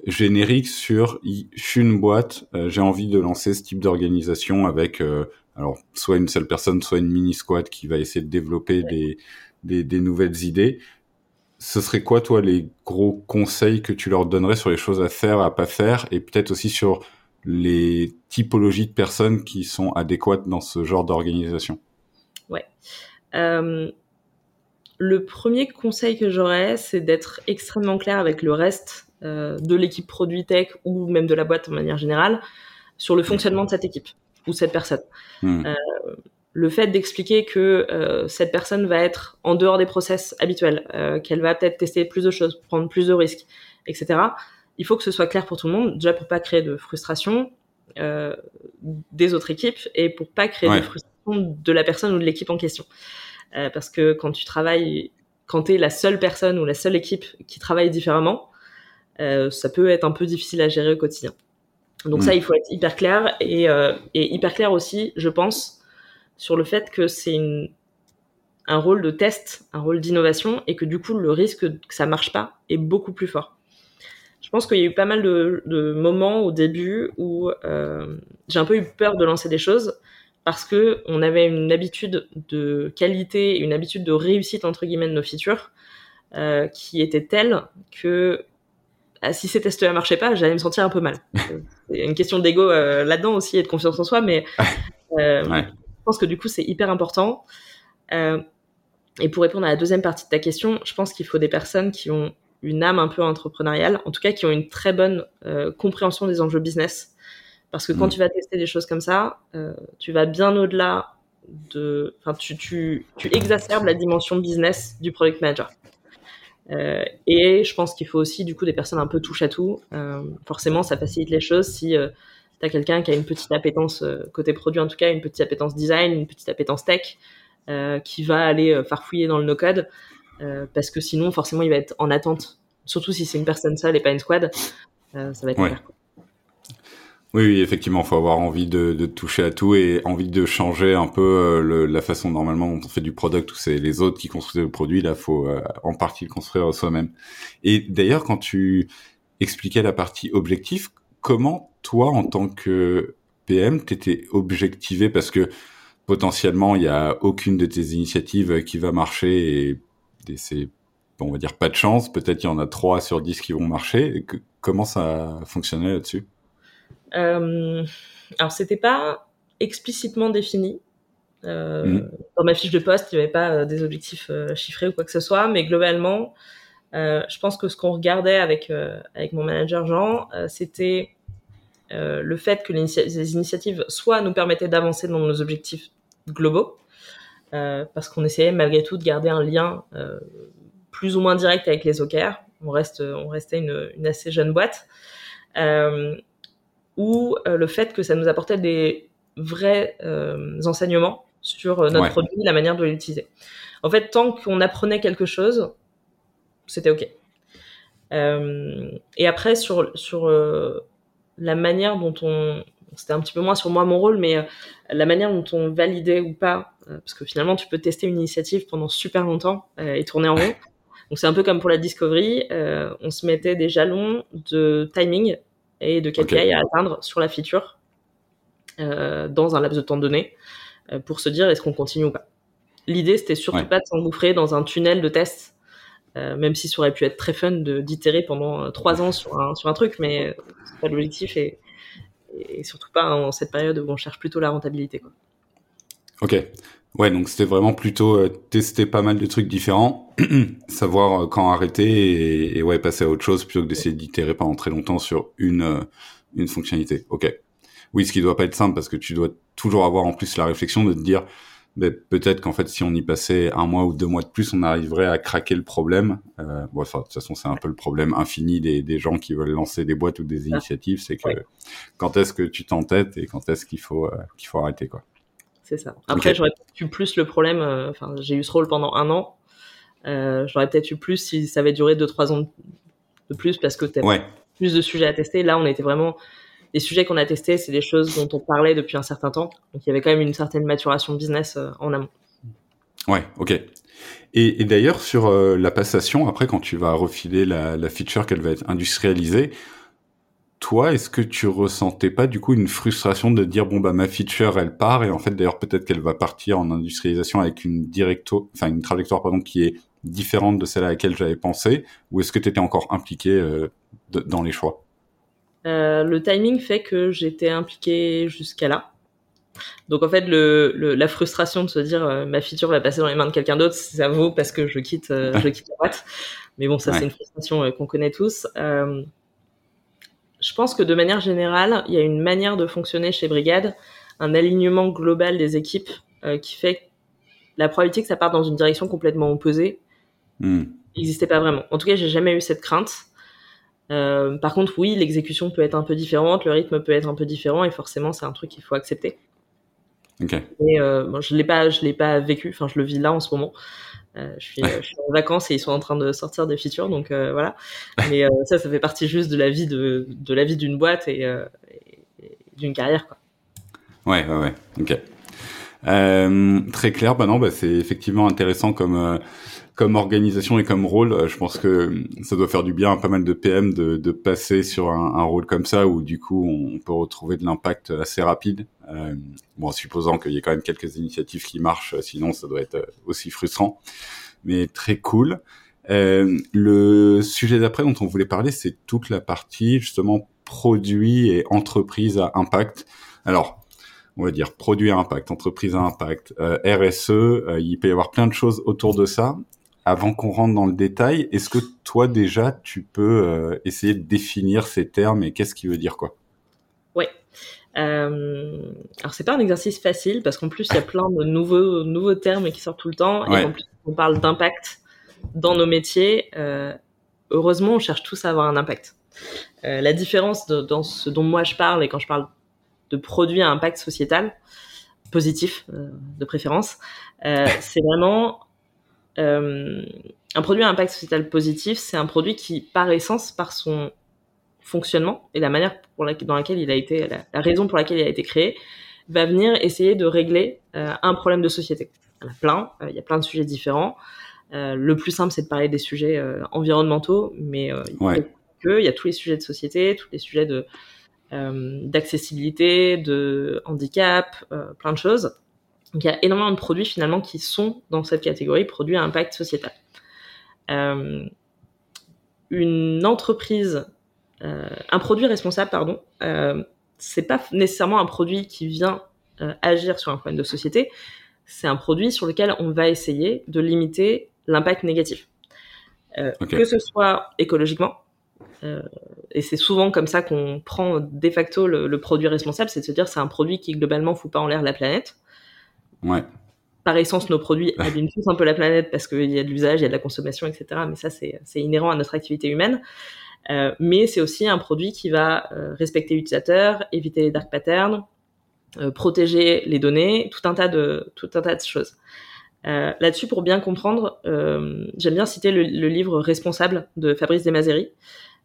générique sur je suis une boîte, euh, j'ai envie de lancer ce type d'organisation avec euh, alors soit une seule personne, soit une mini squad qui va essayer de développer ouais. des, des, des nouvelles idées ce serait quoi, toi, les gros conseils que tu leur donnerais sur les choses à faire, à pas faire, et peut-être aussi sur les typologies de personnes qui sont adéquates dans ce genre d'organisation? Ouais. Euh, le premier conseil que j'aurais, c'est d'être extrêmement clair avec le reste de l'équipe produit tech ou même de la boîte de manière générale sur le fonctionnement de cette équipe ou cette personne. Mmh. Euh, le fait d'expliquer que euh, cette personne va être en dehors des process habituels, euh, qu'elle va peut-être tester plus de choses, prendre plus de risques, etc. Il faut que ce soit clair pour tout le monde, déjà pour pas créer de frustration euh, des autres équipes et pour pas créer ouais. de frustration de la personne ou de l'équipe en question. Euh, parce que quand tu travailles, quand tu es la seule personne ou la seule équipe qui travaille différemment, ça peut être un peu difficile à gérer au quotidien. Donc ça, mm. il faut être hyper clair et, et hyper clair aussi, je pense, sur le fait que c'est une un rôle de test, un rôle d'innovation, et que du coup le risque que ça marche pas est beaucoup plus fort. Je pense qu'il y a eu pas mal de, moments au début où euh, j'ai un peu eu peur de lancer des choses parce que on avait une habitude de qualité, une habitude de réussite entre guillemets de nos features euh, qui était telle que ah, si ces tests ne marchaient pas, j'allais me sentir un peu mal. [LAUGHS] C'est une question d'ego euh, là-dedans aussi et de confiance en soi, mais je pense que du coup c'est hyper important. Et pour répondre à la deuxième partie de ta question, je pense qu'il faut des personnes qui ont une âme un peu entrepreneuriale, en tout cas qui ont une très bonne euh, compréhension des enjeux business. Parce que quand mm. tu vas tester des choses comme ça, euh, tu vas bien au-delà de... Enfin, tu, tu, tu, exacerbes la dimension business du product manager. Euh, et je pense qu'il faut aussi du coup des personnes un peu touche à tout. Euh, forcément, ça facilite les choses si euh, tu as quelqu'un qui a une petite appétence côté produit en tout cas, une petite appétence design, une petite appétence tech, euh, qui va aller euh, farfouiller dans le no-code, euh, parce que sinon, forcément, il va être en attente. Surtout si c'est une personne seule et pas une squad, ça va être ouais. Oui, oui, effectivement, faut avoir envie de, de, toucher à tout et envie de changer un peu le, la façon normalement dont on fait du product où c'est les autres qui construisent le produit. Là, faut en partie le construire soi-même. Et d'ailleurs, quand tu expliquais la partie objectif, comment toi, en tant que PM, t'étais objectivé? Parce que potentiellement il y a aucune de tes initiatives qui va marcher et, c'est on va dire pas de chance peut-être il y en a trois sur 10 qui vont marcher comment ça fonctionnait là-dessus? Euh, alors c'était pas explicitement défini euh, mm. dans ma fiche de poste il n'y avait pas euh, des objectifs euh, chiffrés ou quoi que ce soit mais globalement je pense que ce qu'on regardait avec avec mon manager Jean c'était le fait que les initiatives soit nous permettaient d'avancer dans nos objectifs globaux, euh, parce qu'on essayait malgré tout de garder un lien euh, plus ou moins direct avec les OKR. On reste, on restait une, une assez jeune boîte, euh, ou le fait que ça nous apportait des vrais enseignements sur notre produit, la manière de l'utiliser. En fait, tant qu'on apprenait quelque chose, c'était ok. et après, sur, sur la manière dont on, c'était un petit peu moins sur moi mon rôle, mais euh, la manière dont on validait ou pas, euh, parce que finalement tu peux tester une initiative pendant super longtemps euh, et tourner en rond. [LAUGHS] Donc c'est un peu comme pour la discovery, on se mettait des jalons de timing et de KPI à atteindre sur la feature dans un laps de temps donné pour se dire est-ce qu'on continue ou pas. L'idée c'était surtout pas de s'engouffrer dans un tunnel de tests, même si ça aurait pu être très fun d'itérer pendant trois ans sur un, sur un truc, mais c'est pas l'objectif et et surtout pas en cette période où on cherche plutôt la rentabilité. Quoi. Ok. Ouais, donc c'était vraiment plutôt euh, tester pas mal de trucs différents, [CLEARS THROAT] savoir euh, quand arrêter et, ouais passer à autre chose plutôt que d'essayer d'itérer pendant très longtemps sur une euh, une fonctionnalité. Ok. Oui, ce qui doit pas être simple parce que tu dois toujours avoir en plus la réflexion de te dire peut-être qu'en fait, si on y passait un mois ou deux mois de plus, on arriverait à craquer le problème. Euh, bon, enfin, de toute façon, c'est un peu le problème infini des, des, gens qui veulent lancer des boîtes ou des initiatives, c'est que quand est-ce que tu t'entêtes et quand est-ce qu'il faut euh, qu'il faut arrêter, quoi. C'est ça. Après, j'aurais peut-être eu plus le problème. Euh, enfin, j'ai eu ce rôle pendant un an. Euh, j'aurais peut-être eu plus si ça avait duré deux trois ans de plus parce que tu ouais. plus de sujets à tester. Là, on était vraiment les sujets qu'on a testés, c'est des choses dont on parlait depuis un certain temps. Donc il y avait quand même une certaine maturation business euh, en amont. Ouais, ok. Et, et d'ailleurs sur euh, la passation, après quand tu vas refiler la, la feature qu'elle va être industrialisée, toi, est-ce que tu ressentais pas du coup une frustration de dire bon bah ma feature elle part et en fait d'ailleurs peut-être qu'elle va partir en industrialisation avec une directo, enfin une trajectoire pardon qui est différente de celle à laquelle j'avais pensé ou est-ce que tu étais encore impliqué euh, dans les choix? Euh, le timing fait que j'étais impliquée jusqu'à là. Donc en fait, le, la frustration de se dire euh, ma feature va passer dans les mains de quelqu'un d'autre, ça vaut parce que je quitte, je [LAUGHS] quitte la boîte. Mais bon, ça c'est une frustration qu'on connaît tous. Je pense que de manière générale, il y a une manière de fonctionner chez Brigade, un alignement global des équipes qui fait que la probabilité que ça parte dans une direction complètement opposée hmm. n'existait pas vraiment. En tout cas, j'ai jamais eu cette crainte. Euh, par contre, oui, l'exécution peut être un peu différente, le rythme peut être un peu différent, et forcément, c'est un truc qu'il faut accepter. Ok. Et bon, je l'ai pas, je l'ai pas vécu. Enfin, je le vis là en ce moment. Je, suis, je, suis, en vacances et ils sont en train de sortir des features, donc voilà. Mais ça, ça fait partie juste de la vie de, de la vie d'une boîte et, et d'une carrière, quoi. Ouais, ouais, ouais. Ok. Euh, très clair. Bah non, bah c'est effectivement intéressant comme euh, comme organisation et comme rôle. Euh, je pense que ça doit faire du bien à pas mal de PM de, de passer sur un, un, rôle comme ça où du coup on peut retrouver de l'impact assez rapide. Euh, bon, supposant qu'il y ait quand même quelques initiatives qui marchent, sinon ça doit être aussi frustrant. Mais très cool. Euh, le sujet d'après dont on voulait parler, c'est toute la partie justement produit et entreprise à impact. Alors, on va dire produit à impact, entreprise à impact, euh, RSE, euh, il peut y avoir plein de choses autour de ça. Avant qu'on rentre dans le détail, est-ce que toi déjà tu peux euh, essayer de définir ces termes et qu'est-ce qui veut dire quoi? Ouais. Euh, alors c'est pas un exercice facile parce qu'en plus il y a plein de nouveaux nouveaux termes qui sortent tout le temps et en plus on parle d'impact dans nos métiers. heureusement, on cherche tous à avoir un impact. la différence de, dans ce dont moi je parle et quand je parle de produits à impact sociétal positif euh, de préférence. Euh, [LAUGHS] c'est vraiment euh, un produit à impact sociétal positif. C'est un produit qui, par essence, par son fonctionnement et la manière pour la, dans laquelle il a été, la, raison pour laquelle il a été créé, va venir essayer de régler un problème de société. Il y en a plein. il y a plein de sujets différents. le plus simple, c'est de parler des sujets environnementaux, mais il, ouais. il y a tous les sujets de société, tous les sujets de euh, d'accessibilité, de handicap, euh, plein de choses. Donc il y a énormément de produits finalement qui sont dans cette catégorie produits à impact sociétal. Euh, une entreprise, un produit responsable, pardon, c'est pas nécessairement un produit qui vient agir sur un problème de société. C'est un produit sur lequel on va essayer de limiter l'impact négatif, que ce soit écologiquement, euh, et c'est souvent comme ça qu'on prend de facto le, produit responsable, c'est de se dire c'est un produit qui globalement fout pas en l'air la planète. Ouais. Par essence, nos produits [LAUGHS] abîment tous un peu la planète parce qu'il y a de l'usage, il y a de la consommation, etc. Mais ça, c'est inhérent à notre activité humaine. Euh, mais c'est aussi un produit qui va euh, respecter l'utilisateur, éviter les dark patterns, euh, protéger les données, tout un tas de tout un tas de choses. Là-dessus, pour bien comprendre, j'aime bien citer le, le, livre Responsable de Fabrice Desmazeries,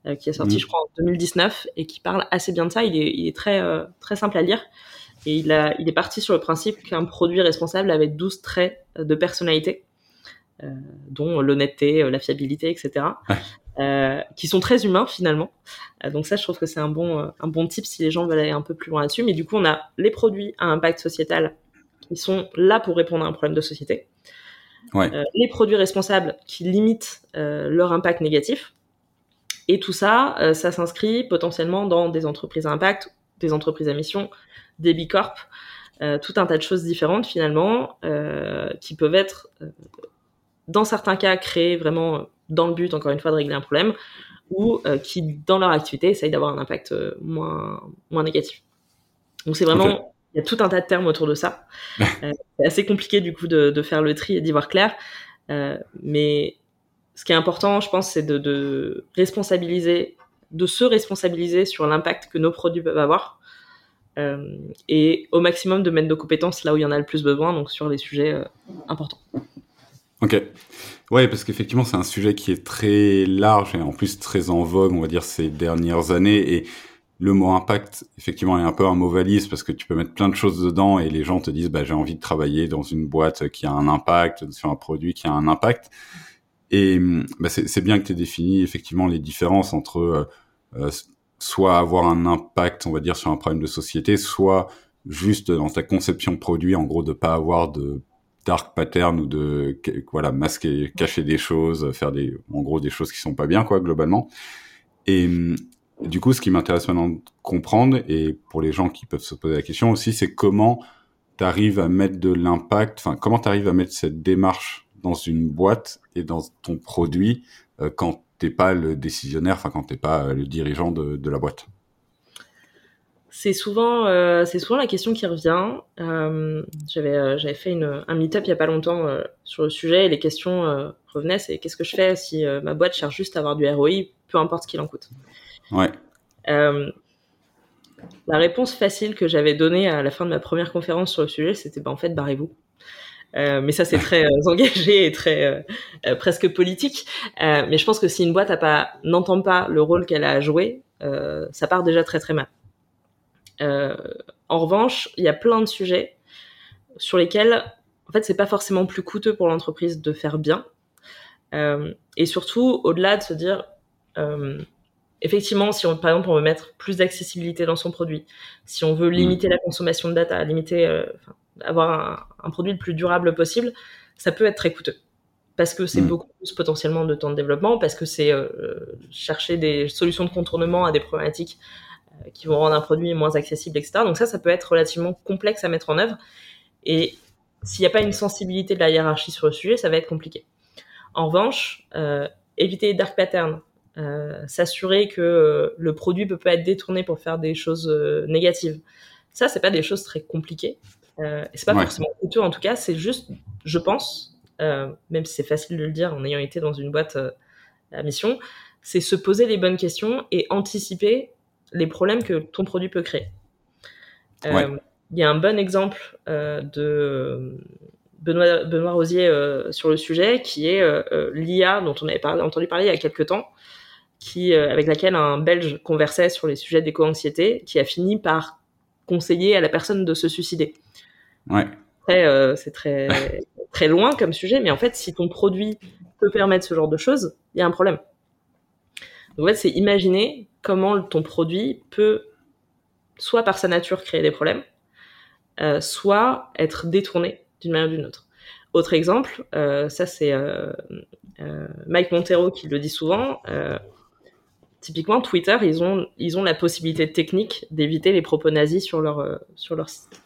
euh, qui est sorti, mmh. je crois, en 2019 et qui parle assez bien de ça. Il est, il est très, très simple à lire. Et il, a, il est parti sur le principe qu'un produit responsable avait 12 traits de personnalité, euh, dont l'honnêteté, la fiabilité, etc. Euh, qui sont très humains finalement. Euh, donc ça, je trouve que c'est un bon, un bon type si les gens veulent aller un peu plus loin là-dessus. Mais du coup, on a les produits à impact sociétal qui sont là pour répondre à un problème de société. Ouais. les produits responsables qui limitent leur impact négatif. Et tout ça, ça s'inscrit potentiellement dans des entreprises à impact, des entreprises à mission, des bicorp, euh, tout un tas de choses différentes finalement, euh, qui peuvent être, euh, dans certains cas, créées vraiment dans le but, encore une fois, de régler un problème, ou qui, dans leur activité, essayent d'avoir un impact moins, moins négatif. Donc c'est vraiment... Okay. Il y a tout un tas de termes autour de ça. [LAUGHS] c'est assez compliqué du coup de, de faire le tri et d'y voir clair. mais ce qui est important, je pense, c'est de, de, responsabiliser, de se responsabiliser sur l'impact que nos produits peuvent avoir. Euh, et au maximum de mettre nos compétences là où il y en a le plus besoin, donc sur les sujets euh, importants. Ok. Ouais, parce qu'effectivement, c'est un sujet qui est très large et en plus très en vogue, on va dire, ces dernières années. Et le mot impact, effectivement, est un peu un mot valise parce que tu peux mettre plein de choses dedans et les gens te disent, bah, j'ai envie de travailler dans une boîte qui a un impact, sur un produit qui a un impact. Et bah, c'est bien que tu aies défini effectivement les différences entre euh, soit avoir un impact, on va dire, sur un problème de société, soit juste dans ta conception de produit, en gros, de pas avoir de dark pattern ou de voilà masquer, cacher des choses, faire des, en gros, des choses qui sont pas bien, quoi, globalement. Et du coup, ce qui m'intéresse maintenant de comprendre, et pour les gens qui peuvent se poser la question aussi, c'est comment tu arrives à mettre de l'impact, enfin, comment tu arrives à mettre cette démarche dans une boîte et dans ton produit euh, quand t'es pas le décisionnaire, enfin quand t'es pas euh, le dirigeant de, de la boîte c'est souvent, euh, c'est souvent la question qui revient. Euh, j'avais, euh, j'avais fait une, un meet-up il y a pas longtemps sur le sujet et les questions revenaient. C'est qu'est-ce que je fais si ma boîte cherche juste à avoir du ROI, peu importe ce qu'il en coûte. Ouais. La la réponse facile que j'avais donnée à la fin de ma première conférence sur le sujet, c'était bah, en fait, barrez-vous. Euh, mais ça, c'est très euh, [LAUGHS] engagé et très euh, presque politique. mais je pense que si une boîte n'entend pas le rôle qu'elle a à jouer, ça part déjà très très mal. en revanche, il y a plein de sujets sur lesquels, en fait, c'est pas forcément plus coûteux pour l'entreprise de faire bien. et surtout, au-delà de se dire, effectivement, si on, par exemple on veut mettre plus d'accessibilité dans son produit, si on veut mmh. limiter la consommation de data, limiter, avoir un, produit le plus durable possible, ça peut être très coûteux parce que c'est mmh. beaucoup plus potentiellement de temps de développement, parce que c'est euh, chercher des solutions de contournement à des problématiques euh, qui vont rendre un produit moins accessible, etc. Donc ça, ça peut être relativement complexe à mettre en œuvre. Et s'il n'y a pas une sensibilité de la hiérarchie sur le sujet, ça va être compliqué. En revanche, éviter les dark patterns, euh, s'assurer que euh, le produit peut pas être détourné pour faire des choses euh, négatives. Ça, c'est pas des choses très compliquées. Euh, et c'est pas forcément coûteux en tout cas. C'est juste, je pense, même si c'est facile de le dire en ayant été dans une boîte à mission, c'est se poser les bonnes questions et anticiper les problèmes que ton produit peut créer. Il y a un bon exemple de Benoît, Benoît Rosier sur le sujet, qui est l'IA dont on avait entendu parler il y a quelques temps, qui, euh, avec laquelle un Belge conversait sur les sujets d'éco-anxiété, qui a fini par conseiller à la personne de se suicider. Ouais. Euh, c'est très, [LAUGHS] très loin comme sujet, mais en fait, si ton produit peut permettre ce genre de choses, il y a un problème. Donc, en fait, c'est imaginer comment ton produit peut, soit par sa nature, créer des problèmes, euh, soit être détourné d'une manière ou d'une autre. Autre exemple, ça c'est Mike Montero qui le dit souvent, typiquement Twitter, ils ont ils ont la possibilité technique d'éviter les propos nazis sur leur euh, sur leur site.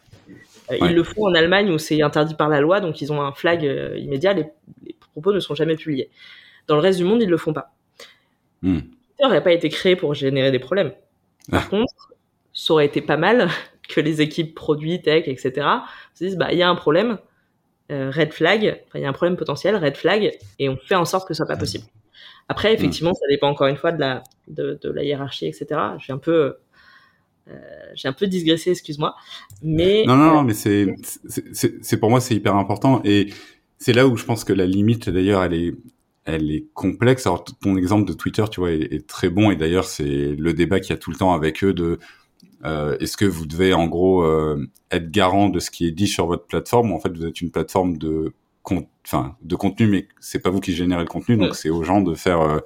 Euh, ils le font en Allemagne où c'est interdit par la loi, donc ils ont un flag euh, immédiat. Les, propos ne sont jamais publiés. Dans le reste du monde, ils le font pas. Hmm. Twitter n'a pas été créé pour générer des problèmes. Par ah. contre, ça aurait été pas mal [LAUGHS] que les équipes produits, tech, etc. se disent bah il y a un problème, red flag, il y a un problème potentiel, red flag, et on fait en sorte que ce soit pas hmm. possible. Après, effectivement, ça dépend encore une fois de la, de, de la hiérarchie, etc. J'ai un peu, euh, j'ai un peu digressé, excuse-moi. Mais non, non, non mais c'est, c'est pour moi c'est hyper important et c'est là où je pense que la limite d'ailleurs elle est, elle est complexe. Alors ton exemple de Twitter, tu vois, est, très bon et d'ailleurs c'est le débat qu'il y a tout le temps avec eux de euh, est-ce que vous devez en gros euh, être garant de ce qui est dit sur votre plateforme ou en fait vous êtes une plateforme de enfin de contenu, mais c'est pas vous qui générez le contenu, donc c'est aux gens de faire euh,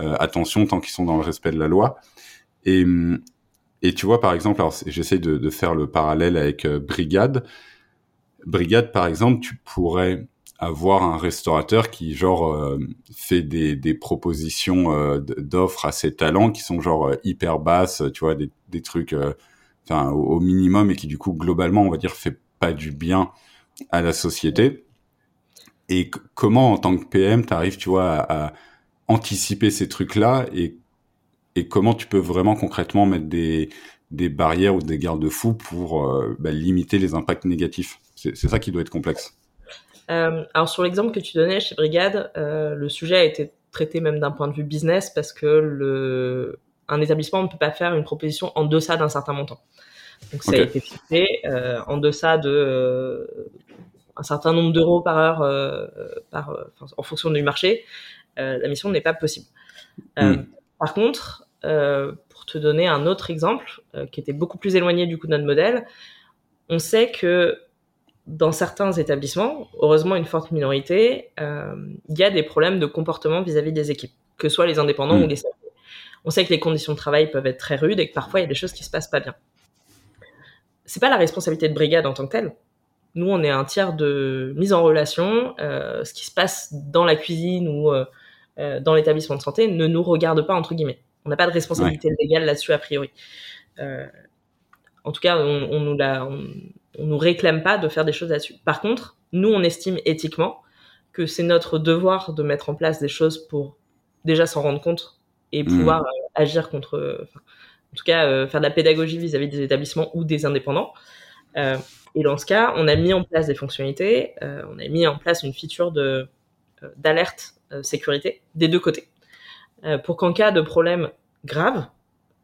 euh, attention tant qu'ils sont dans le respect de la loi. Et et tu vois par exemple, alors j'essaie de, faire le parallèle avec euh, Brigade. Brigade par exemple, tu pourrais avoir un restaurateur qui genre fait des, propositions d'offres à ses talents qui sont genre hyper basses, tu vois, des, trucs au, minimum et qui du coup globalement on va dire fait pas du bien à la société et comment en tant que PM t'arrives tu vois à, anticiper ces trucs là et et comment tu peux vraiment concrètement mettre des des barrières ou des garde-fous pour euh, bah, limiter les impacts négatifs? C'est ça qui doit être complexe euh, alors sur l'exemple que tu donnais chez Brigade euh, le sujet a été traité même d'un point de vue business parce que le un établissement ne peut pas faire une proposition en deçà d'un certain montant donc ça a été fixé en deçà de un certain nombre d'euros par heure par, en fonction du marché, la mission n'est pas possible. Hmm. Par contre, pour te donner un autre exemple qui était beaucoup plus éloigné du coup de notre modèle, on sait que dans certains établissements, heureusement une forte minorité, il y a des problèmes de comportement vis-à-vis des équipes, que ce soit les indépendants hmm. ou les salariés. On sait que les conditions de travail peuvent être très rudes et que parfois il y a des choses qui se passent pas bien. C'est pas la responsabilité de brigade en tant que telle. Nous, on est un tiers de mise en relation. Euh, ce qui se passe dans la cuisine ou euh, euh, dans l'établissement de santé ne nous regarde pas, entre guillemets. On n'a pas de responsabilité légale là-dessus, a priori. en tout cas, on, on nous la, on, nous réclame pas de faire des choses là-dessus. Par contre, nous, on estime éthiquement que c'est notre devoir de mettre en place des choses pour déjà s'en rendre compte et mmh. pouvoir agir contre, en tout cas, faire de la pédagogie vis-à-vis des établissements ou des indépendants. Euh, et dans ce cas, on a mis en place des fonctionnalités, euh, on a mis en place une feature de euh, d'alerte euh, sécurité des deux côtés, pour qu'en cas de problème grave,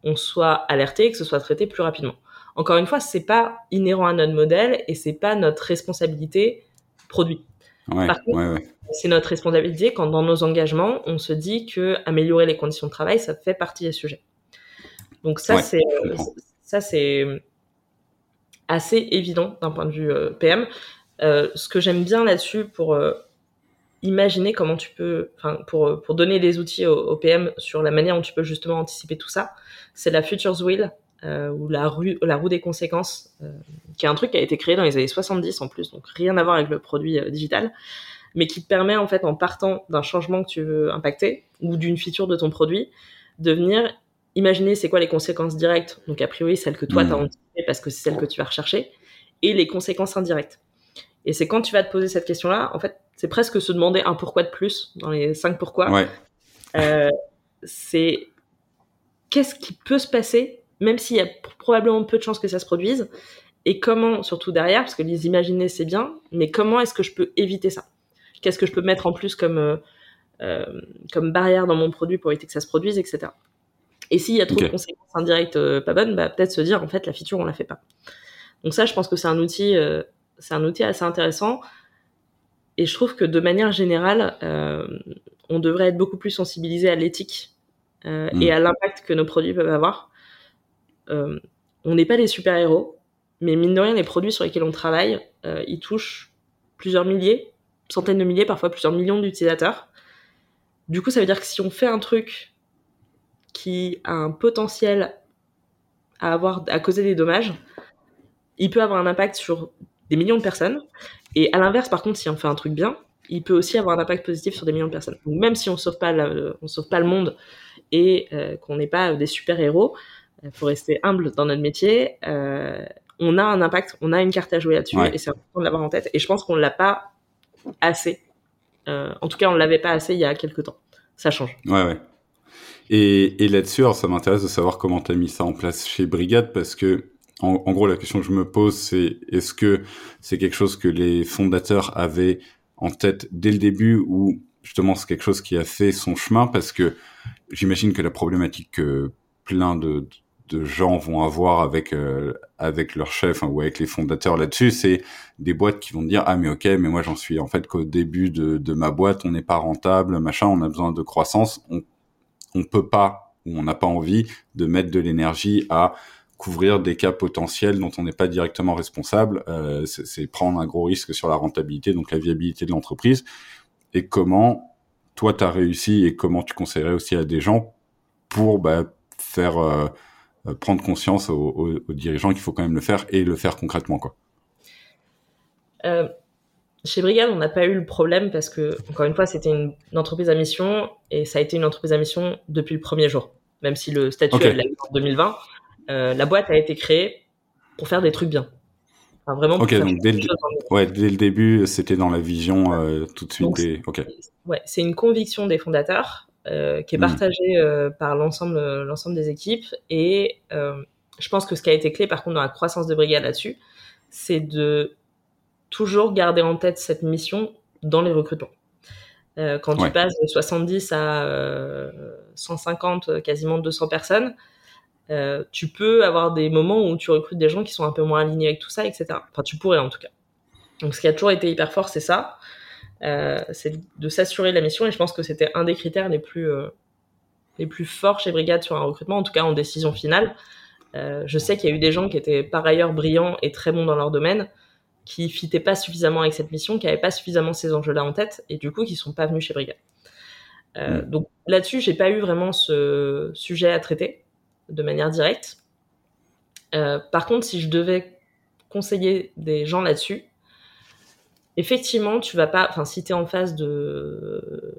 on soit alerté et que ce soit traité plus rapidement. encore une fois, c'est pas inhérent à notre modèle et c'est pas notre responsabilité produit. Par contre, c'est notre responsabilité quand dans nos engagements, on se dit que améliorer les conditions de travail, ça fait partie des sujets. Donc ça, c'est ça c'est assez évident d'un point de vue euh, PM. Euh, ce que j'aime bien là-dessus pour euh, imaginer comment tu peux, enfin pour pour donner des outils au, PM sur la manière dont tu peux justement anticiper tout ça, c'est la Futures Wheel ou la, rue, la roue des conséquences, qui est un truc qui a été créé dans les années 70 en plus, donc rien à voir avec le produit digital, mais qui te permet en fait en partant d'un changement que tu veux impacter ou d'une feature de ton produit, de venir imaginer c'est quoi les conséquences directes, donc a priori celles que toi tu as anticipées parce que c'est celles que tu vas rechercher, et les conséquences indirectes. Et c'est quand tu vas te poser cette question-là, en fait, c'est presque se demander un pourquoi de plus dans les cinq pourquoi. Ouais. Euh, c'est qu'est-ce qui peut se passer, même s'il y a probablement peu de chances que ça se produise, et comment, surtout derrière, parce que les imaginer c'est bien, mais comment est-ce que je peux éviter ça? Qu'est-ce que je peux mettre en plus comme, euh, euh, comme barrière dans mon produit pour éviter que ça se produise, etc. Et s'il y a trop de conséquences indirectes euh, pas bonnes, bah, peut-être se dire en fait la feature on la fait pas. Donc ça, je pense que c'est un outil, c'est un outil assez intéressant. Et je trouve que de manière générale, euh, on devrait être beaucoup plus sensibilisé à l'éthique et mm. à l'impact que nos produits peuvent avoir. on n'est pas des super héros, mais mine de rien, les produits sur lesquels on travaille, ils touchent plusieurs milliers, centaines de milliers, parfois plusieurs millions d'utilisateurs. Du coup, ça veut dire que si on fait un truc qui a un potentiel à avoir à causer des dommages, il peut avoir un impact sur des millions de personnes. Et à l'inverse, par contre, si on fait un truc bien, il peut aussi avoir un impact positif sur des millions de personnes. Donc même si on sauve pas, on sauve pas le monde et euh, qu'on n'est pas des super héros, il faut rester humble dans notre métier. Euh, on a un impact, on a une carte à jouer là-dessus et c'est important de l'avoir en tête. Et je pense qu'on l'a pas assez. Euh, en tout cas, on l'avait pas assez il y a quelques temps. Ça change. Ouais, ouais. Et, et là-dessus, ça m'intéresse de savoir comment tu as mis ça en place chez Brigade, parce que en, gros, la question que je me pose, c'est est-ce que c'est quelque chose que les fondateurs avaient en tête dès le début ou justement c'est quelque chose qui a fait son chemin? Parce que j'imagine que la problématique que plein de, de gens vont avoir avec euh, avec leur chef hein, ou avec les fondateurs là-dessus, c'est des boîtes qui vont dire ah mais ok mais moi j'en suis en fait qu'au début de, de ma boîte on n'est pas rentable machin on a besoin de croissance. On on peut pas ou on n'a pas envie de mettre de l'énergie à couvrir des cas potentiels dont on n'est pas directement responsable. Euh, c'est prendre un gros risque sur la rentabilité, donc la viabilité de l'entreprise. Et comment toi tu as réussi et comment tu conseillerais aussi à des gens pour bah, faire euh, euh, prendre conscience aux, dirigeants qu'il faut quand même le faire et le faire concrètement quoi. Chez Brigade, on n'a pas eu le problème parce que, encore une fois, c'était une, entreprise à mission et ça a été une entreprise à mission depuis le premier jour. Même si le statut est en 2020, euh, la boîte a été créée pour faire des trucs bien. Enfin, vraiment. ok, donc dès le, ouais, dès le début, c'était dans la vision euh, tout de suite. des... Ok. Ouais, c'est une conviction des fondateurs euh, qui est hmm. partagée par l'ensemble, l'ensemble des équipes et je pense que ce qui a été clé, par contre, dans la croissance de Brigade là-dessus, c'est de toujours garder en tête cette mission dans les recrutements. Quand tu passes de 70 à 150, euh, quasiment 200 personnes, euh, tu peux avoir des moments où tu recrutes des gens qui sont un peu moins alignés avec tout ça, etc. Enfin, tu pourrais en tout cas. Donc, ce qui a toujours été hyper fort, c'est ça. c'est de s'assurer de la mission et je pense que c'était un des critères les plus, les plus forts chez Brigade sur un recrutement, en tout cas en décision finale. je sais qu'il y a eu des gens qui étaient par ailleurs brillants et très bons dans leur domaine, qui fitaient pas suffisamment avec cette mission, qui n'avaient pas suffisamment ces enjeux-là en tête, et du coup qui sont pas venus chez Brigade. Euh. Donc là-dessus, j'ai pas eu vraiment ce sujet à traiter de manière directe. Euh, par contre, si je devais conseiller des gens là-dessus, effectivement, tu vas pas, enfin, si tu es en phase de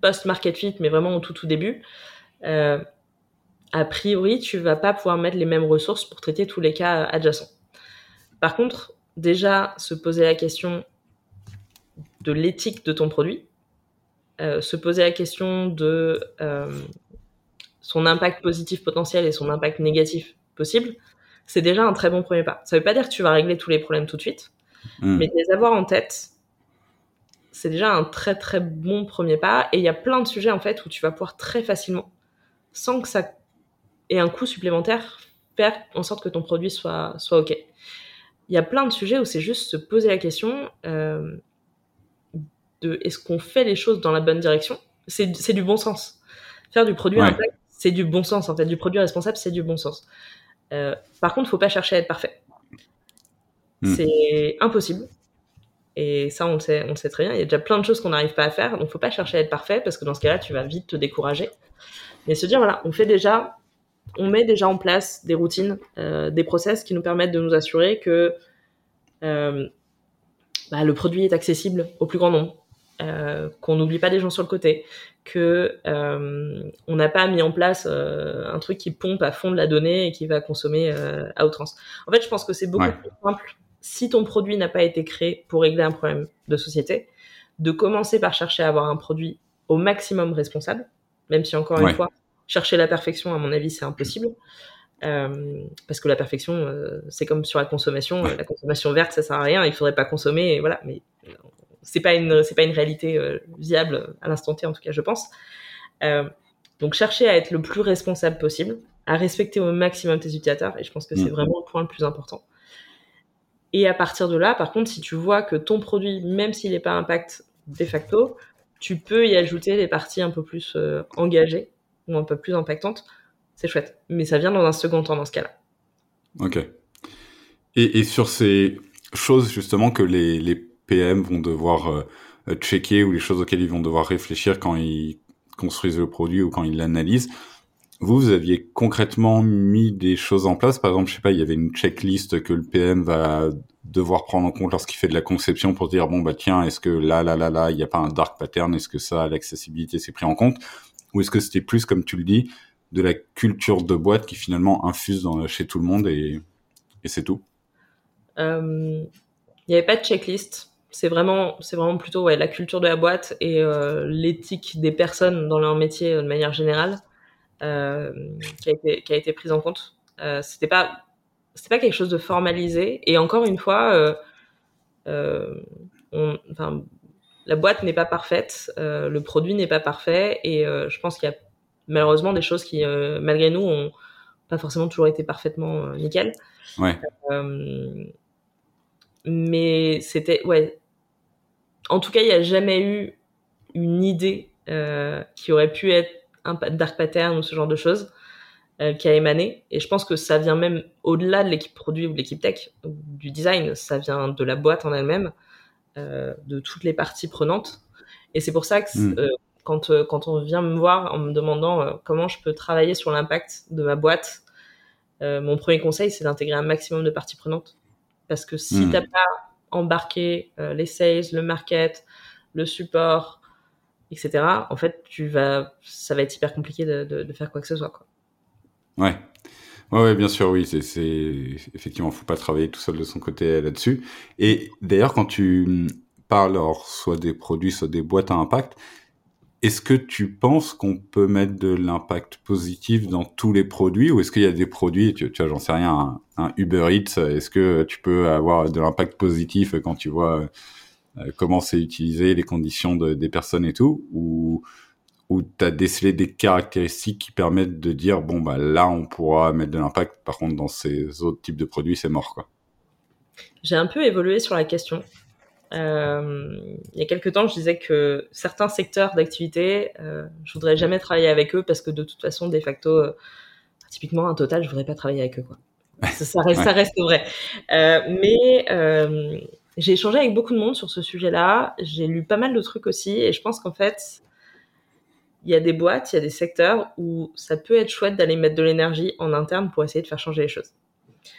post-market fit, mais vraiment au tout tout début, euh, a priori, tu vas pas pouvoir mettre les mêmes ressources pour traiter tous les cas adjacents. Par contre, déjà, se poser la question de l'éthique de ton produit, euh, se poser la question de son impact positif potentiel et son impact négatif possible, c'est déjà un très bon premier pas. Ça ne veut pas dire que tu vas régler tous les problèmes tout de suite, hmm. mais les avoir en tête, c'est déjà un très très bon premier pas. Et il y a plein de sujets en fait où tu vas pouvoir très facilement, sans que ça ait un coût supplémentaire, faire en sorte que ton produit soit, soit OK. Il y a plein de sujets où c'est juste se poser la question euh, de est-ce qu'on fait les choses dans la bonne direction? C'est du bon sens. Faire du produit impact, c'est du bon sens. En fait, du produit responsable, c'est du bon sens. Euh, par contre, il faut pas chercher à être parfait. Hmm. C'est impossible. Et ça, on le, sait, on sait très bien. Il y a déjà plein de choses qu'on n'arrive pas à faire. Donc, faut pas chercher à être parfait parce que dans ce cas-là, tu vas vite te décourager. Mais se dire, voilà, on fait déjà, on met déjà en place des routines, euh, des process qui nous permettent de nous assurer que euh, bah, le produit est accessible au plus grand nombre, euh, qu'on n'oublie pas des gens sur le côté, que euh, on n'a pas mis en place euh, un truc qui pompe à fond de la donnée et qui va consommer à outrance. En fait, je pense que c'est beaucoup plus simple si ton produit n'a pas été créé pour régler un problème de société, de commencer par chercher à avoir un produit au maximum responsable, même si encore une fois, chercher la perfection, à mon avis, c'est impossible. Euh, parce que la perfection, euh, c'est comme sur la consommation. La consommation verte, ça sert à rien. Il faudrait pas consommer. Et voilà. Mais c'est pas une, c'est pas une réalité euh, viable à l'instant T, en tout cas, je pense. donc, chercher à être le plus responsable possible, à respecter au maximum tes utilisateurs. Et je pense que c'est mm. vraiment le point le plus important. Et à partir de là, par contre, si tu vois que ton produit, même s'il n'est pas impact de facto, tu peux y ajouter des parties un peu plus engagées ou un peu plus impactantes c'est chouette. Mais ça vient dans un second temps dans ce cas-là. Ok. Et, sur ces choses justement que les, PM vont devoir euh, checker ou les choses auxquelles ils vont devoir réfléchir quand ils construisent le produit ou quand ils l'analysent, vous, vous aviez concrètement mis des choses en place. Par exemple, je sais pas, il y avait une checklist que le PM va devoir prendre en compte lorsqu'il fait de la conception pour dire bon bah tiens, est-ce que là là là là, il n'y a pas un dark pattern, est-ce que ça, l'accessibilité, c'est pris en compte, ou est-ce que c'était plus comme tu le dis, de la culture de boîte qui finalement infuse chez tout le monde et, c'est tout? Euh, Il n'y avait pas de checklist. C'est vraiment, c'est vraiment plutôt ouais, la culture de la boîte et euh, l'éthique des personnes dans leur métier de manière générale euh, qui, a été, qui a été prise en compte. Euh, c'était pas, c'était pas quelque chose de formalisé. Et encore une fois, on, enfin, la boîte n'est pas parfaite, le produit n'est pas parfait, et je pense qu'il y a malheureusement des choses qui, euh, malgré nous, ont pas forcément toujours été parfaitement euh, nickel. Ouais. Euh, mais c'était, ouais. En tout cas, il n'y a jamais eu une idée qui aurait pu être un dark pattern ou ce genre de choses qui a émané. Et je pense que ça vient même au-delà de l'équipe produit ou de l'équipe tech, du design. Ça vient de la boîte en elle-même, de toutes les parties prenantes. Et c'est pour ça que hmm quand, euh, quand on vient me voir en me demandant euh, comment je peux travailler sur l'impact de ma boîte, euh, mon premier conseil, c'est d'intégrer un maximum de parties prenantes. Parce que si tu hmm. t'as pas embarqué les sales, le market, le support, etc., en fait, tu vas, ça va être hyper compliqué de, faire quoi que ce soit. Quoi. Ouais. Ouais, bien sûr, oui, c'est, c'est effectivement, faut pas travailler tout seul de son côté là-dessus. Et d'ailleurs, quand tu parles, alors, soit des produits, soit des boîtes à impact, est-ce que tu penses qu'on peut mettre de l'impact positif dans tous les produits ou est-ce qu'il y a des produits, tu, tu vois, j'en sais rien, un, Uber Eats, est-ce que tu peux avoir de l'impact positif quand tu vois euh, comment c'est utilisé, les conditions de, des personnes et tout, ou ou tu as décelé des caractéristiques qui permettent de dire bon bah là on pourra mettre de l'impact, par contre dans ces autres types de produits c'est mort quoi? J'ai un peu évolué sur la question. Euh, il y a quelques temps, je disais que certains secteurs d'activité, euh, je voudrais jamais travailler avec eux parce que de toute façon, de facto, euh, typiquement un total, je voudrais pas travailler avec eux. Quoi. Ça, reste, ça reste vrai. Euh, mais j'ai échangé avec beaucoup de monde sur ce sujet-là. J'ai lu pas mal de trucs aussi, et je pense qu'en fait, il y a des boîtes, il y a des secteurs où ça peut être chouette d'aller mettre de l'énergie en interne pour essayer de faire changer les choses.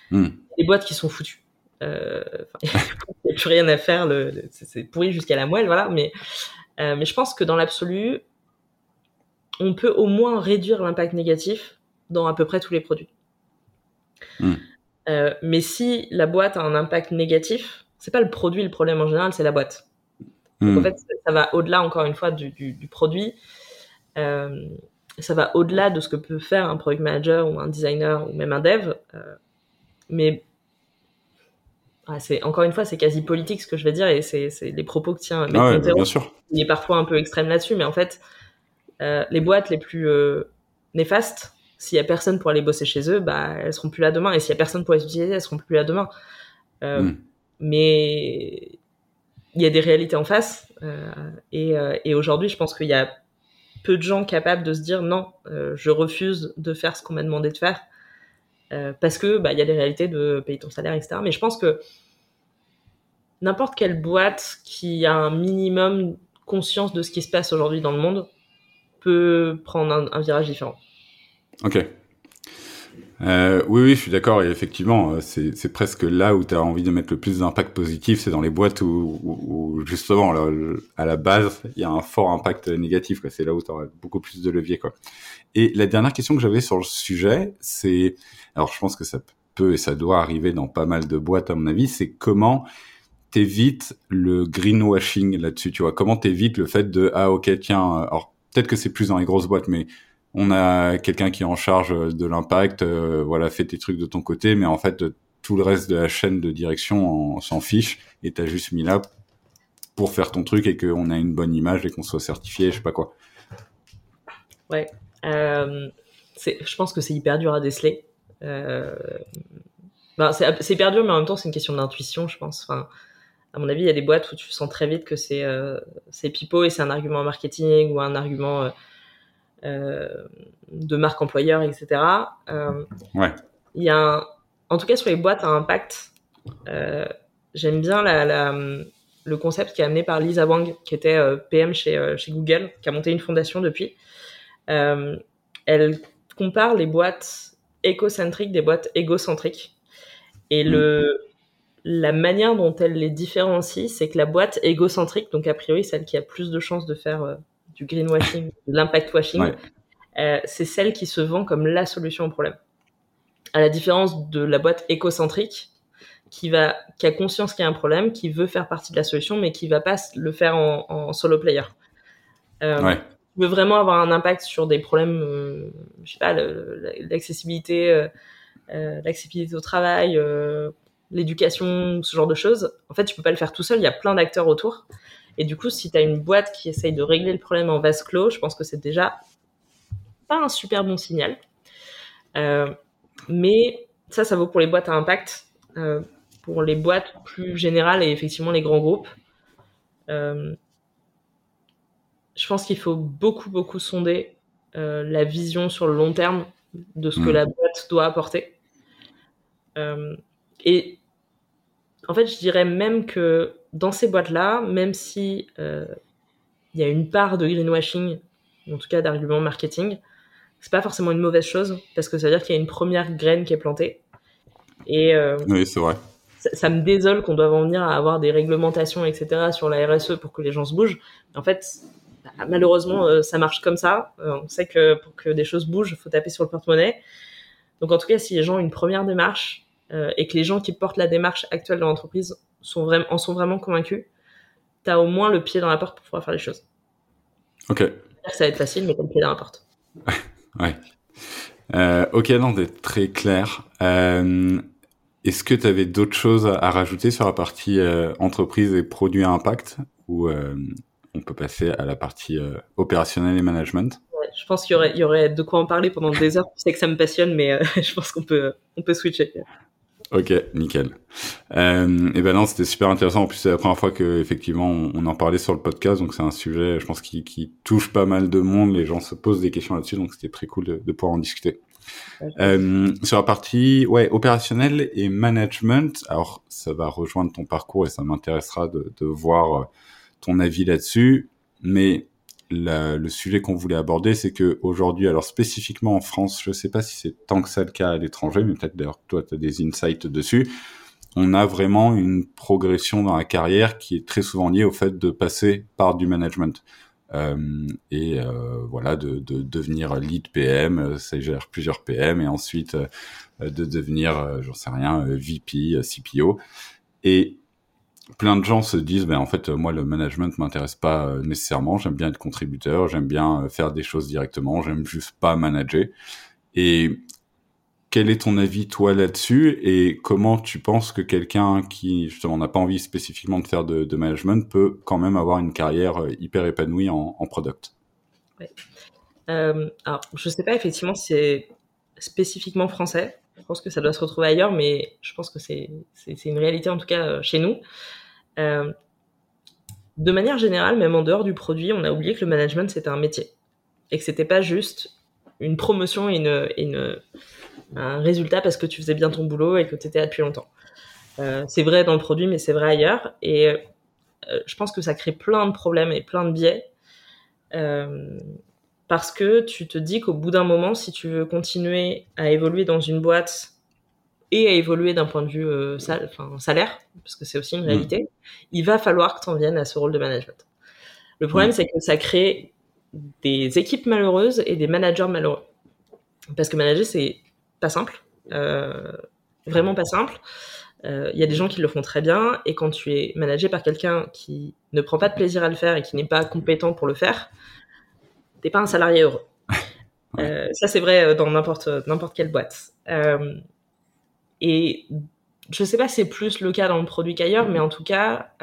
Hmm. Des boîtes qui sont foutues. Euh, [LAUGHS] il n'y a plus rien à faire, le, c'est pourri jusqu'à la moelle, voilà. Mais, euh, mais je pense que dans l'absolu, on peut au moins réduire l'impact négatif dans à peu près tous les produits. Hmm. Euh, mais si la boîte a un impact négatif, c'est pas le produit le problème en général, c'est la boîte. Donc, en hmm. fait, ça va au-delà encore une fois du, du, du produit. Euh, ça va au-delà de ce que peut faire un product manager ou un designer ou même un dev. Euh, mais c'est encore une fois, c'est quasi politique ce que je vais dire et c'est les propos que tient ah bien sûr. Il est parfois un peu extrême là-dessus, mais en fait, euh, les boîtes les plus euh, néfastes, s'il y a personne pour aller bosser chez eux, bah elles seront plus là demain. Et s'il y a personne pour les utiliser, elles seront plus là demain. Euh, mm. Mais il y a des réalités en face. Et, et aujourd'hui, je pense qu'il y a peu de gens capables de se dire non, je refuse de faire ce qu'on m'a demandé de faire euh, parce que bah il y a des réalités de payer ton salaire, etc. Mais je pense que n'importe quelle boîte qui a un minimum conscience de ce qui se passe aujourd'hui dans le monde peut prendre un, un virage différent. Ok. Euh, oui, oui, je suis d'accord. Et effectivement, euh, c'est presque là où tu as envie de mettre le plus d'impact positif. C'est dans les boîtes où, où, justement, à la base, il y a un fort impact négatif. C'est là où tu auras beaucoup plus de levier. Quoi. Et la dernière question que j'avais sur le sujet, c'est... Alors, je pense que ça peut et ça doit arriver dans pas mal de boîtes, à mon avis. C'est comment t'évites le greenwashing là-dessus, tu vois? Comment t'évites le fait de ah ok tiens, alors peut-être que c'est plus dans les grosses boîtes, mais on a quelqu'un qui est en charge de l'impact, euh, voilà, fais tes trucs de ton côté, mais en fait, tout le reste de la chaîne de direction s'en fiche et t'as juste mis là pour faire ton truc et qu'on a une bonne image et qu'on soit certifié, je sais pas quoi. Ouais, euh, je pense que c'est hyper dur à déceler. Euh, ben, c'est hyper dur, mais en même temps, c'est une question d'intuition, je pense. Enfin, à mon avis, il y a des boîtes où tu sens très vite que c'est euh, pipeau et c'est un argument marketing ou un argument de marque employeur, etc. Euh, ouais. Il y a un... En tout cas, sur les boîtes à impact, euh, j'aime bien la, la, le concept qui est amené par Lisa Wang, qui était PM chez, chez Google, qui a monté une fondation depuis. elle compare les boîtes écocentriques des boîtes égocentriques. Et le, la manière dont elle les différencie, c'est que la boîte égocentrique, donc a priori celle qui a plus de chances de faire du greenwashing, de l'impact washing, euh, c'est celle qui se vend comme la solution au problème. À la différence de la boîte écocentrique, qui va, qui a conscience qu'il y a un problème, qui veut faire partie de la solution, mais qui va pas le faire en, solo player. Euh, veut vraiment avoir un impact sur des problèmes, euh, je sais pas, l'accessibilité, euh, euh, l'accessibilité au travail, l'éducation, ce genre de choses. En fait, tu peux pas le faire tout seul. Il y a plein d'acteurs autour. Et du coup, si tu as une boîte qui essaye de régler le problème en vase clos, je pense que c'est déjà pas un super bon signal. Euh, mais ça, ça vaut pour les boîtes à impact. Euh, pour les boîtes plus générales et effectivement les grands groupes, euh, je pense qu'il faut beaucoup, beaucoup sonder la vision sur le long terme de ce que mmh. la boîte doit apporter. et en fait, je dirais même que dans ces boîtes-là, même si euh, il y a une part de greenwashing, en tout cas d'argument marketing, c'est pas forcément une mauvaise chose parce que ça veut dire qu'il y a une première graine qui est plantée. Et euh, oui, c'est vrai. Ça, me désole qu'on doive en venir à avoir des réglementations, etc., sur la RSE pour que les gens se bougent. En fait, bah, malheureusement, euh, ça marche comme ça. on sait que pour que des choses bougent, il faut taper sur le porte-monnaie. Donc, en tout cas, si les gens ont une première démarche et que les gens qui portent la démarche actuelle de l'entreprise sont vraiment, en sont vraiment convaincus, tu as au moins le pied dans la porte pour pouvoir faire les choses. Ok. Ça va être facile, mais le pied dans la porte. ouais. Euh, ok, non, c'est très clair. Euh, Est-ce que tu avais d'autres choses à, rajouter sur la partie euh, entreprise et produits à impact ou on peut passer à la partie opérationnelle et management? Ouais, Je pense qu'il y aurait, y aurait de quoi en parler pendant des heures. Tu sais que ça me passionne, mais [LAUGHS] je pense qu'on peut, on peut switcher. Ok, nickel. Euh, et ben non, c'était super intéressant. En plus, c'est la première fois que effectivement on, en parlait sur le podcast, donc c'est un sujet, je pense, qui, qui, touche pas mal de monde. Les gens se posent des questions là-dessus, donc c'était très cool de, de, pouvoir en discuter. Euh, sur la partie ouais opérationnelle et management, alors ça va rejoindre ton parcours et ça m'intéressera de, de voir euh, ton avis là-dessus. Mais le sujet qu'on voulait aborder, c'est que aujourd'hui, alors spécifiquement en France, je ne sais pas si c'est tant que ça le cas à l'étranger, mais peut-être d'ailleurs toi, tu as des insights dessus. On a vraiment une progression dans la carrière qui est très souvent liée au fait de passer par du management. Euh, et euh, voilà, de, de, devenir lead PM, ça gère plusieurs PM, et ensuite euh, de devenir, euh, j'en sais rien, VP, CPO. Et plein de gens se disent, ben en fait, moi le management m'intéresse pas euh, nécessairement. J'aime bien être contributeur, j'aime bien euh, faire des choses directement, j'aime juste pas manager. Et quel est ton avis toi là-dessus? Et comment tu penses que quelqu'un qui justement n'a pas envie spécifiquement de faire de, management peut quand même avoir une carrière euh, hyper épanouie en, product? Ouais. euh, Alors, je sais pas effectivement si c'est spécifiquement français. Je pense que ça doit se retrouver ailleurs, mais je pense que c'est une réalité en tout cas chez nous. Euh, de manière générale, même en dehors du produit, on a oublié que le management c'était un métier et que c'était pas juste une promotion et, un résultat parce que tu faisais bien ton boulot et que tu étais là depuis longtemps. Euh, c'est vrai dans le produit, mais c'est vrai ailleurs. Et euh, je pense que ça crée plein de problèmes et plein de biais. Parce que tu te dis qu'au bout d'un moment, si tu veux continuer à évoluer dans une boîte et à évoluer d'un point de vue euh, salaire, parce que c'est aussi une mmh. réalité, il va falloir que tu en viennes à ce rôle de management. Le problème, mmh. c'est que ça crée des équipes malheureuses et des managers malheureux. Parce que manager, c'est pas simple, euh, vraiment pas simple. Il euh, y a des gens qui le font très bien, et quand tu es managé par quelqu'un qui ne prend pas de plaisir à le faire et qui n'est pas compétent pour le faire, t'es pas un salarié heureux. [LAUGHS] Ça, c'est vrai dans n'importe n'importe quelle boîte. Et je sais pas si c'est plus le cas dans le produit qu'ailleurs, mais en tout cas,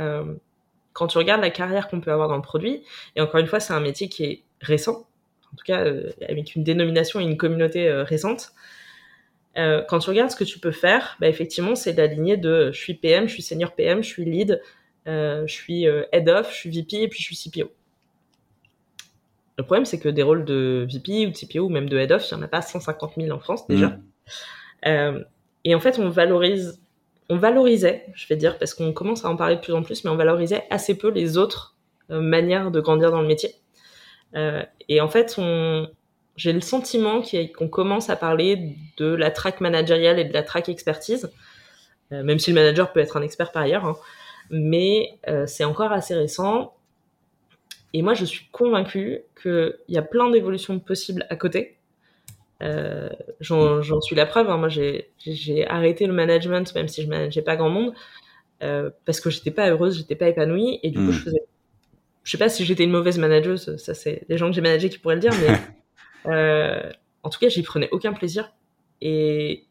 quand tu regardes la carrière qu'on peut avoir dans le produit, et encore une fois, c'est un métier qui est récent, en tout cas euh, avec une dénomination et une communauté euh, récente. Euh, quand tu regardes ce que tu peux faire, bah, effectivement, c'est d'aligner de je suis PM, je suis senior PM, je suis lead, je suis head of, je suis VP et puis je suis CPO. Le problème, c'est que des rôles de VP ou de CPO ou même de head of, il n'y en a pas 150 000 en France déjà. Mmh. Et en fait, on valorisait, je vais dire, parce qu'on commence à en parler de plus en plus, mais on valorisait assez peu les autres euh, manières de grandir dans le métier. Euh, et en fait, j'ai le sentiment qu'on commence à parler de la track managériale et de la track expertise, euh, même si le manager peut être un expert par ailleurs, hein. mais c'est encore assez récent. Et moi, je suis convaincue qu'il y a plein d'évolutions possibles à côté. Euh, j'en suis la preuve. Hein. Moi, j'ai arrêté le management, même si je manageais pas grand monde, euh, parce que j'étais pas heureuse, j'étais pas épanouie, et du coup, hmm. je faisais. Je sais pas si j'étais une mauvaise manageuse, ça c'est des gens que j'ai managés qui pourraient le dire, mais [LAUGHS] euh, en tout cas, j'y prenais aucun plaisir, et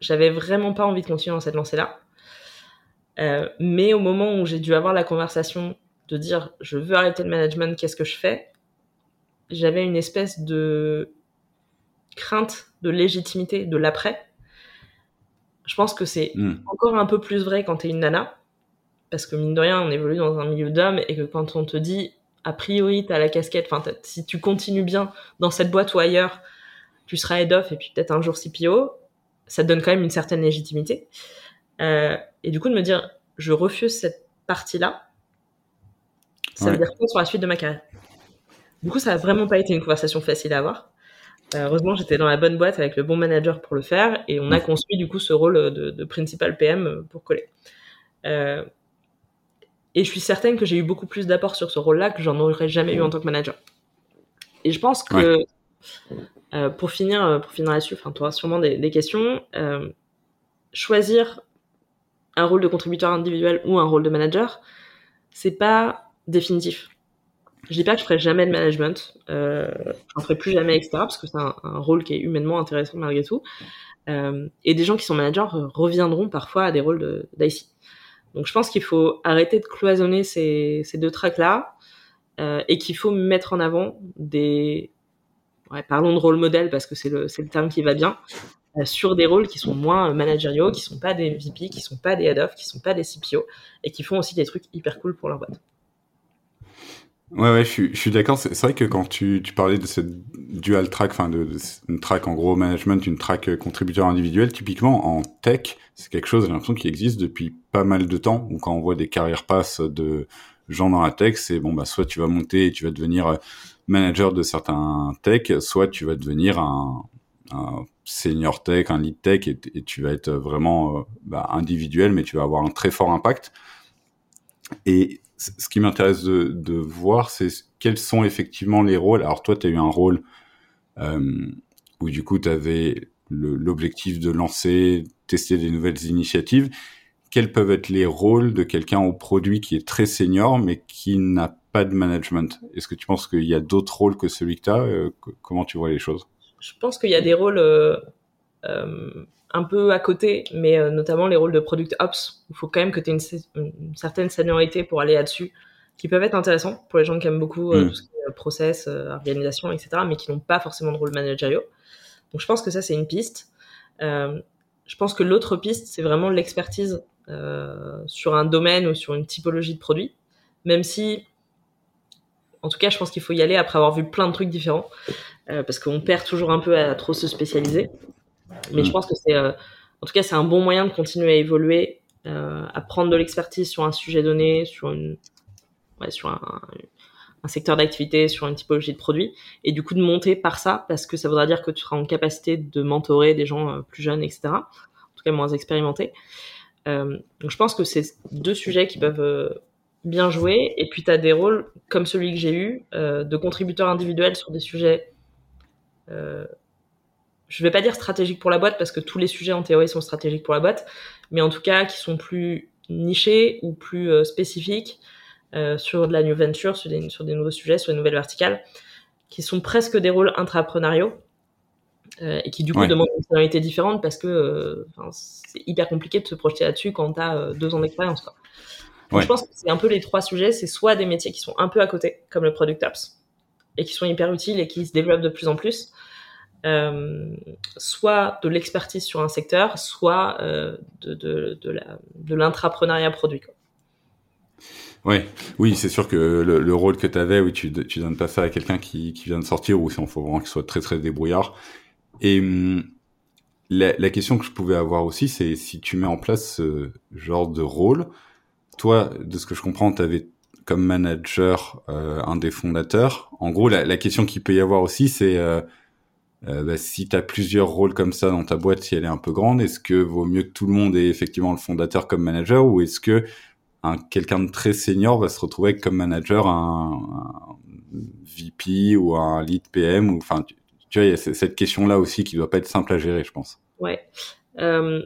j'avais vraiment pas envie de continuer dans cette lancée-là. Mais au moment où j'ai dû avoir la conversation de dire je veux arrêter le management, qu'est-ce que je fais? J'avais une espèce de crainte de légitimité de l'après. Je pense que c'est hmm. encore un peu plus vrai quand tu es une nana, parce que mine de rien, on évolue dans un milieu d'hommes et que quand on te dit, a priori, tu as la casquette, enfin, si tu continues bien dans cette boîte ou ailleurs, tu seras head off et puis peut-être un jour CPO, ça te donne quand même une certaine légitimité. Euh, et du coup, de me dire, je refuse cette partie-là, ça veut dire quoi sur la suite de ma carrière? Du coup, ça a vraiment pas été une conversation facile à avoir. Euh, heureusement, j'étais dans la bonne boîte avec le bon manager pour le faire et on a construit du coup ce rôle de, principal PM pour coller. Euh, et je suis certaine que j'ai eu beaucoup plus d'apports sur ce rôle-là que j'en aurais jamais eu en tant que manager. Et je pense que euh, pour finir, pour finir là-dessus, enfin, tu auras sûrement des, des questions. choisir un rôle de contributeur individuel ou un rôle de manager, c'est pas définitif. Je dis pas que je ferai jamais de management, euh, j'en ferai plus jamais, etc. Parce que c'est un, rôle qui est humainement intéressant malgré tout. Euh, et des gens qui sont managers reviendront parfois à des rôles d'IC. Donc je pense qu'il faut arrêter de cloisonner ces, deux tracks-là euh, et qu'il faut mettre en avant des... Ouais, parlons de rôle modèle parce que c'est le, le terme qui va bien, euh, sur des rôles qui sont moins managériaux, qui sont pas des VP, qui sont pas des head-off, qui sont pas des CPO et qui font aussi des trucs hyper cool pour leur boîte. Ouais, ouais, je suis, je suis d'accord. C'est vrai que quand tu, tu parlais de cette dual track, enfin une track en gros management, une track euh, contributeur individuel, typiquement en tech, c'est quelque chose, j'ai l'impression, qui existe depuis pas mal de temps. Ou quand on voit des carrières passes de gens dans la tech, c'est bon, bah soit tu vas monter et tu vas devenir euh, manager de certains tech, soit tu vas devenir un, un senior tech, un lead tech, et, et tu vas être vraiment euh, bah, individuel, mais tu vas avoir un très fort impact. Et ce qui m'intéresse de, voir, c'est quels sont effectivement les rôles. Alors toi, tu as eu un rôle euh, où du coup, tu avais l'objectif de lancer, tester des nouvelles initiatives. Quels peuvent être les rôles de quelqu'un au produit qui est très senior, mais qui n'a pas de management? Est-ce que tu penses qu'il y a d'autres rôles que celui que tu as euh, Comment tu vois les choses? Je pense qu'il y a des rôles... Euh un peu à côté, mais euh, notamment les rôles de product ops. Il faut quand même que tu aies une, certaine seniorité pour aller là-dessus qui peuvent être intéressants pour les gens qui aiment beaucoup mm. tout ce qui est process, organisation, etc., mais qui n'ont pas forcément de rôle managériaux. Donc je pense que ça, c'est une piste. je pense que l'autre piste, c'est vraiment l'expertise sur un domaine ou sur une typologie de produit, même si en tout cas, je pense qu'il faut y aller après avoir vu plein de trucs différents, euh, parce qu'on perd toujours un peu à trop se spécialiser. Mais je mm. pense que c'est, euh, en tout cas, c'est un bon moyen de continuer à évoluer, euh, à prendre de l'expertise sur un sujet donné, sur une, ouais, sur un, un secteur d'activité, sur une typologie de produit, et du coup de monter par ça, parce que ça voudra dire que tu seras en capacité de mentorer des gens plus jeunes, etc. En tout cas, moins expérimentés. donc, je pense que c'est deux sujets qui peuvent bien joué. Et puis, tu as des rôles comme celui que j'ai eu, euh, de contributeur individuel sur des sujets, euh, je vais pas dire stratégiques pour la boîte, parce que tous les sujets en théorie sont stratégiques pour la boîte, mais en tout cas qui sont plus nichés ou plus euh, spécifiques euh, sur de la new venture, sur des, sur des nouveaux sujets, sur des nouvelles verticales, qui sont presque des rôles intrapreneuriaux. et qui du coup demandent une personnalité différente parce que c'est hyper compliqué de se projeter là-dessus quand tu as deux ans d'expérience. Quoi. Je pense que c'est un peu les trois sujets. C'est soit des métiers qui sont un peu à côté, comme le Product Ops, et qui sont hyper utiles et qui se développent de plus en plus. Euh, soit de l'expertise sur un secteur, soit euh, de, de, de l'intrapreneuriat produit. Ouais, oui, c'est sûr que le, rôle que tu avais, oui, tu, tu donnes pas ça à quelqu'un qui, vient de sortir ou on faut vraiment qu'il soit très très débrouillard. Et hum, la, la, question que je pouvais avoir aussi, c'est si tu mets en place ce genre de rôle, toi, de ce que je comprends, tu avais comme manager euh, un des fondateurs. En gros, la, la question qu'il peut y avoir aussi, c'est euh, bah, si tu as plusieurs rôles comme ça dans ta boîte, si elle est un peu grande, est-ce que vaut mieux que tout le monde ait effectivement le fondateur comme manager ou est-ce que un, quelqu'un de très senior va se retrouver comme manager un, VP ou un lead PM tu, vois il y a cette question là aussi qui doit pas être simple à gérer je pense. Ouais. Euh,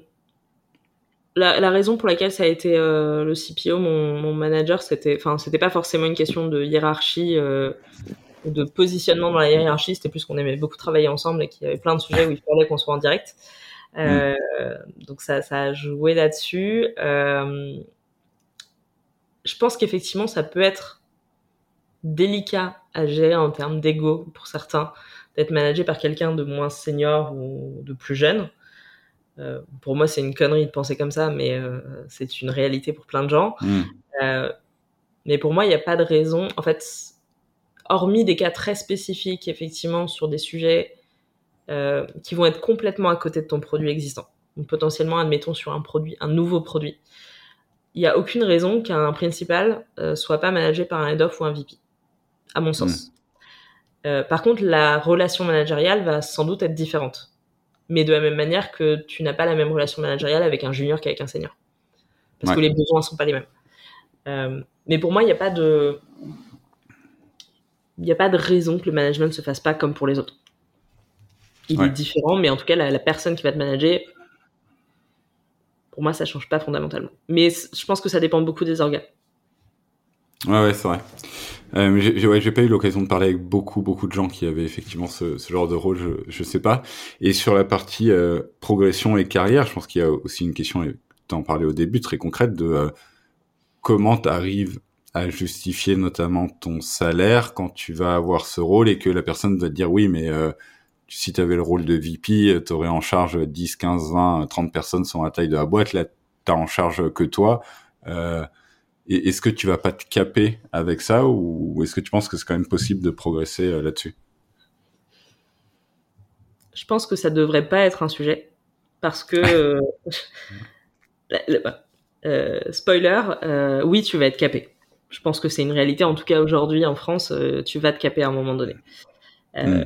la, raison pour laquelle ça a été euh, le CPO, mon, manager, c'était, enfin, c'était pas forcément une question de hiérarchie ou de positionnement dans la hiérarchie, c'était plus qu'on aimait beaucoup travailler ensemble et qu'il y avait plein de sujets où il fallait qu'on soit en direct. Euh. Donc ça, ça a joué là-dessus. je pense qu'effectivement, ça peut être délicat à gérer en termes d'ego pour certains, d'être managé par quelqu'un de moins senior ou de plus jeune. Euh, pour moi, c'est une connerie de penser comme ça, mais euh, c'est une réalité pour plein de gens. Mm. Euh, mais pour moi, il n'y a pas de raison. En fait, hormis des cas très spécifiques, effectivement, sur des sujets qui vont être complètement à côté de ton produit existant. Donc, potentiellement, admettons, sur un produit, un nouveau produit. Il n'y a aucune raison qu'un principal soit pas managé par un head-off ou un VP, à mon sens. Mm. par contre, la relation managériale va sans doute être différente mais de la même manière que tu n'as pas la même relation managériale avec un junior qu'avec un senior. Parce que les besoins ne sont pas les mêmes. Euh, mais pour moi, il n'y a pas de. Il n'y a pas de raison que le management ne se fasse pas comme pour les autres. Il est différent, mais en tout cas, la, personne qui va te manager, pour moi, ça change pas fondamentalement. Mais je pense que ça dépend beaucoup des organes. Ouais, ouais, c'est vrai. Euh, j'ai ouais, pas eu l'occasion de parler avec beaucoup beaucoup de gens qui avaient effectivement ce, ce genre de rôle, je, je sais pas. Et sur la partie euh, progression et carrière, je pense qu'il y a aussi une question, et tu en parlais au début, très concrète de euh, comment tu arrives à justifier notamment ton salaire quand tu vas avoir ce rôle et que la personne va te dire oui, mais euh, si tu avais le rôle de VP, tu aurais en charge 10, 15, 20, 30 personnes sur la taille de la boîte, là t'as en charge que toi. Euh, est-ce que tu vas pas te caper avec ça ou est-ce que tu penses que c'est quand même possible de progresser euh, là-dessus? Je pense que ça devrait pas être un sujet parce que [LAUGHS] [LAUGHS] euh, spoiler, euh, oui, tu vas être capé. Je pense que c'est une réalité. En tout cas, aujourd'hui en France, tu vas te caper à un moment donné. Hmm.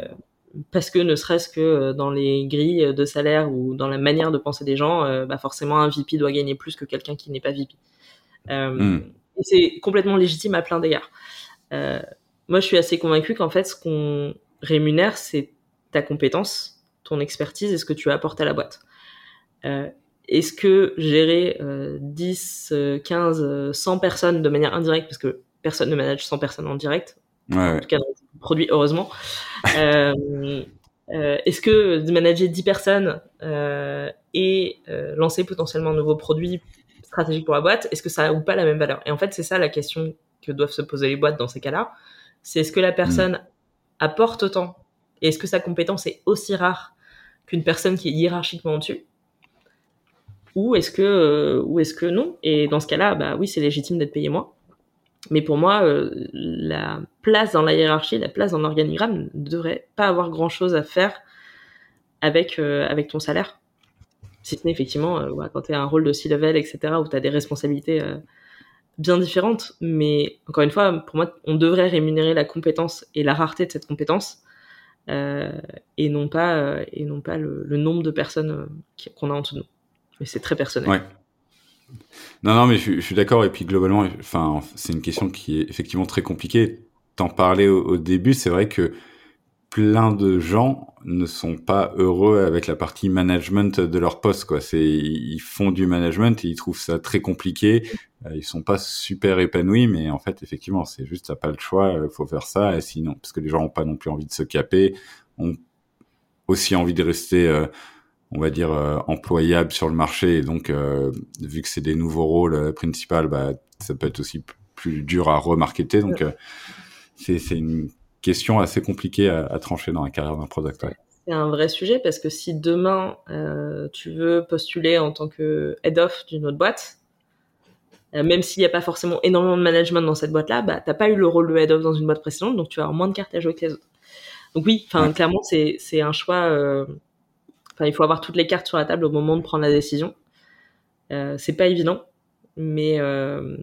Parce que ne serait-ce que dans les grilles de salaire ou dans la manière de penser des gens, bah forcément un VP doit gagner plus que quelqu'un qui n'est pas VP. Euh. Et c'est complètement légitime à plein d'égards. Euh, moi, je suis assez convaincue qu'en fait, ce qu'on rémunère, c'est ta compétence, ton expertise et ce que tu apportes à la boîte. Euh, Est-ce que gérer euh, 10, 15, 100 personnes de manière indirecte, parce que personne ne manage 100 personnes en direct, en tout cas dans le produit, heureusement, euh, [LAUGHS] euh, Est-ce que de manager 10 personnes et lancer potentiellement un nouveau produit stratégique pour la boîte, est-ce que ça a ou pas la même valeur? Et en fait, c'est ça la question que doivent se poser les boîtes dans ces cas-là. C'est est-ce que la personne apporte autant? Et est-ce que sa compétence est aussi rare qu'une personne qui est hiérarchiquement au-dessus ou est-ce que euh, ou est-ce que non? Et dans ce cas-là, bah oui, c'est légitime d'être payé moins. Mais pour moi, euh, la place dans la hiérarchie, la place dans l'organigramme ne devrait pas avoir grand-chose à faire avec euh, avec ton salaire. Si ce n'est effectivement quand tu as un rôle de C-level, etc., où tu as des responsabilités bien différentes. Mais encore une fois, pour moi, on devrait rémunérer la compétence et la rareté de cette compétence. et non pas et non pas le, le nombre de personnes qu'on a en dessous de nous c'est très personnel. Non, non, mais je, suis d'accord. Et puis globalement, enfin, c'est une question qui est effectivement très compliquée. T'en parlais au, début, c'est vrai que plein de gens ne sont pas heureux avec la partie management de leur poste. Quoi, ils font du management ils trouvent ça très compliqué. Euh, ils sont pas super épanouis, mais en fait, effectivement, c'est juste t'as pas le choix. Il faut faire ça. Sinon, parce que les gens ont pas non plus envie de se caper, ont aussi envie de rester euh, on va dire euh, employable sur le marché. Et donc euh, vu que c'est des nouveaux rôles euh, principaux bah ça peut être aussi plus dur à remarketer. Donc c'est c'est une question assez compliquée à, trancher dans la carrière d'un product c'est un vrai sujet parce que si demain tu veux postuler en tant que head of d'une autre boîte même s'il n'y a pas forcément énormément de management dans cette boîte-là, bah, t'as pas eu le rôle de head of dans une boîte précédente, donc tu vas avoir moins de cartes à jouer que les autres. Donc oui, enfin clairement c'est c'est un choix il faut avoir toutes les cartes sur la table au moment de prendre la décision. Euh, c'est pas évident, mais, euh,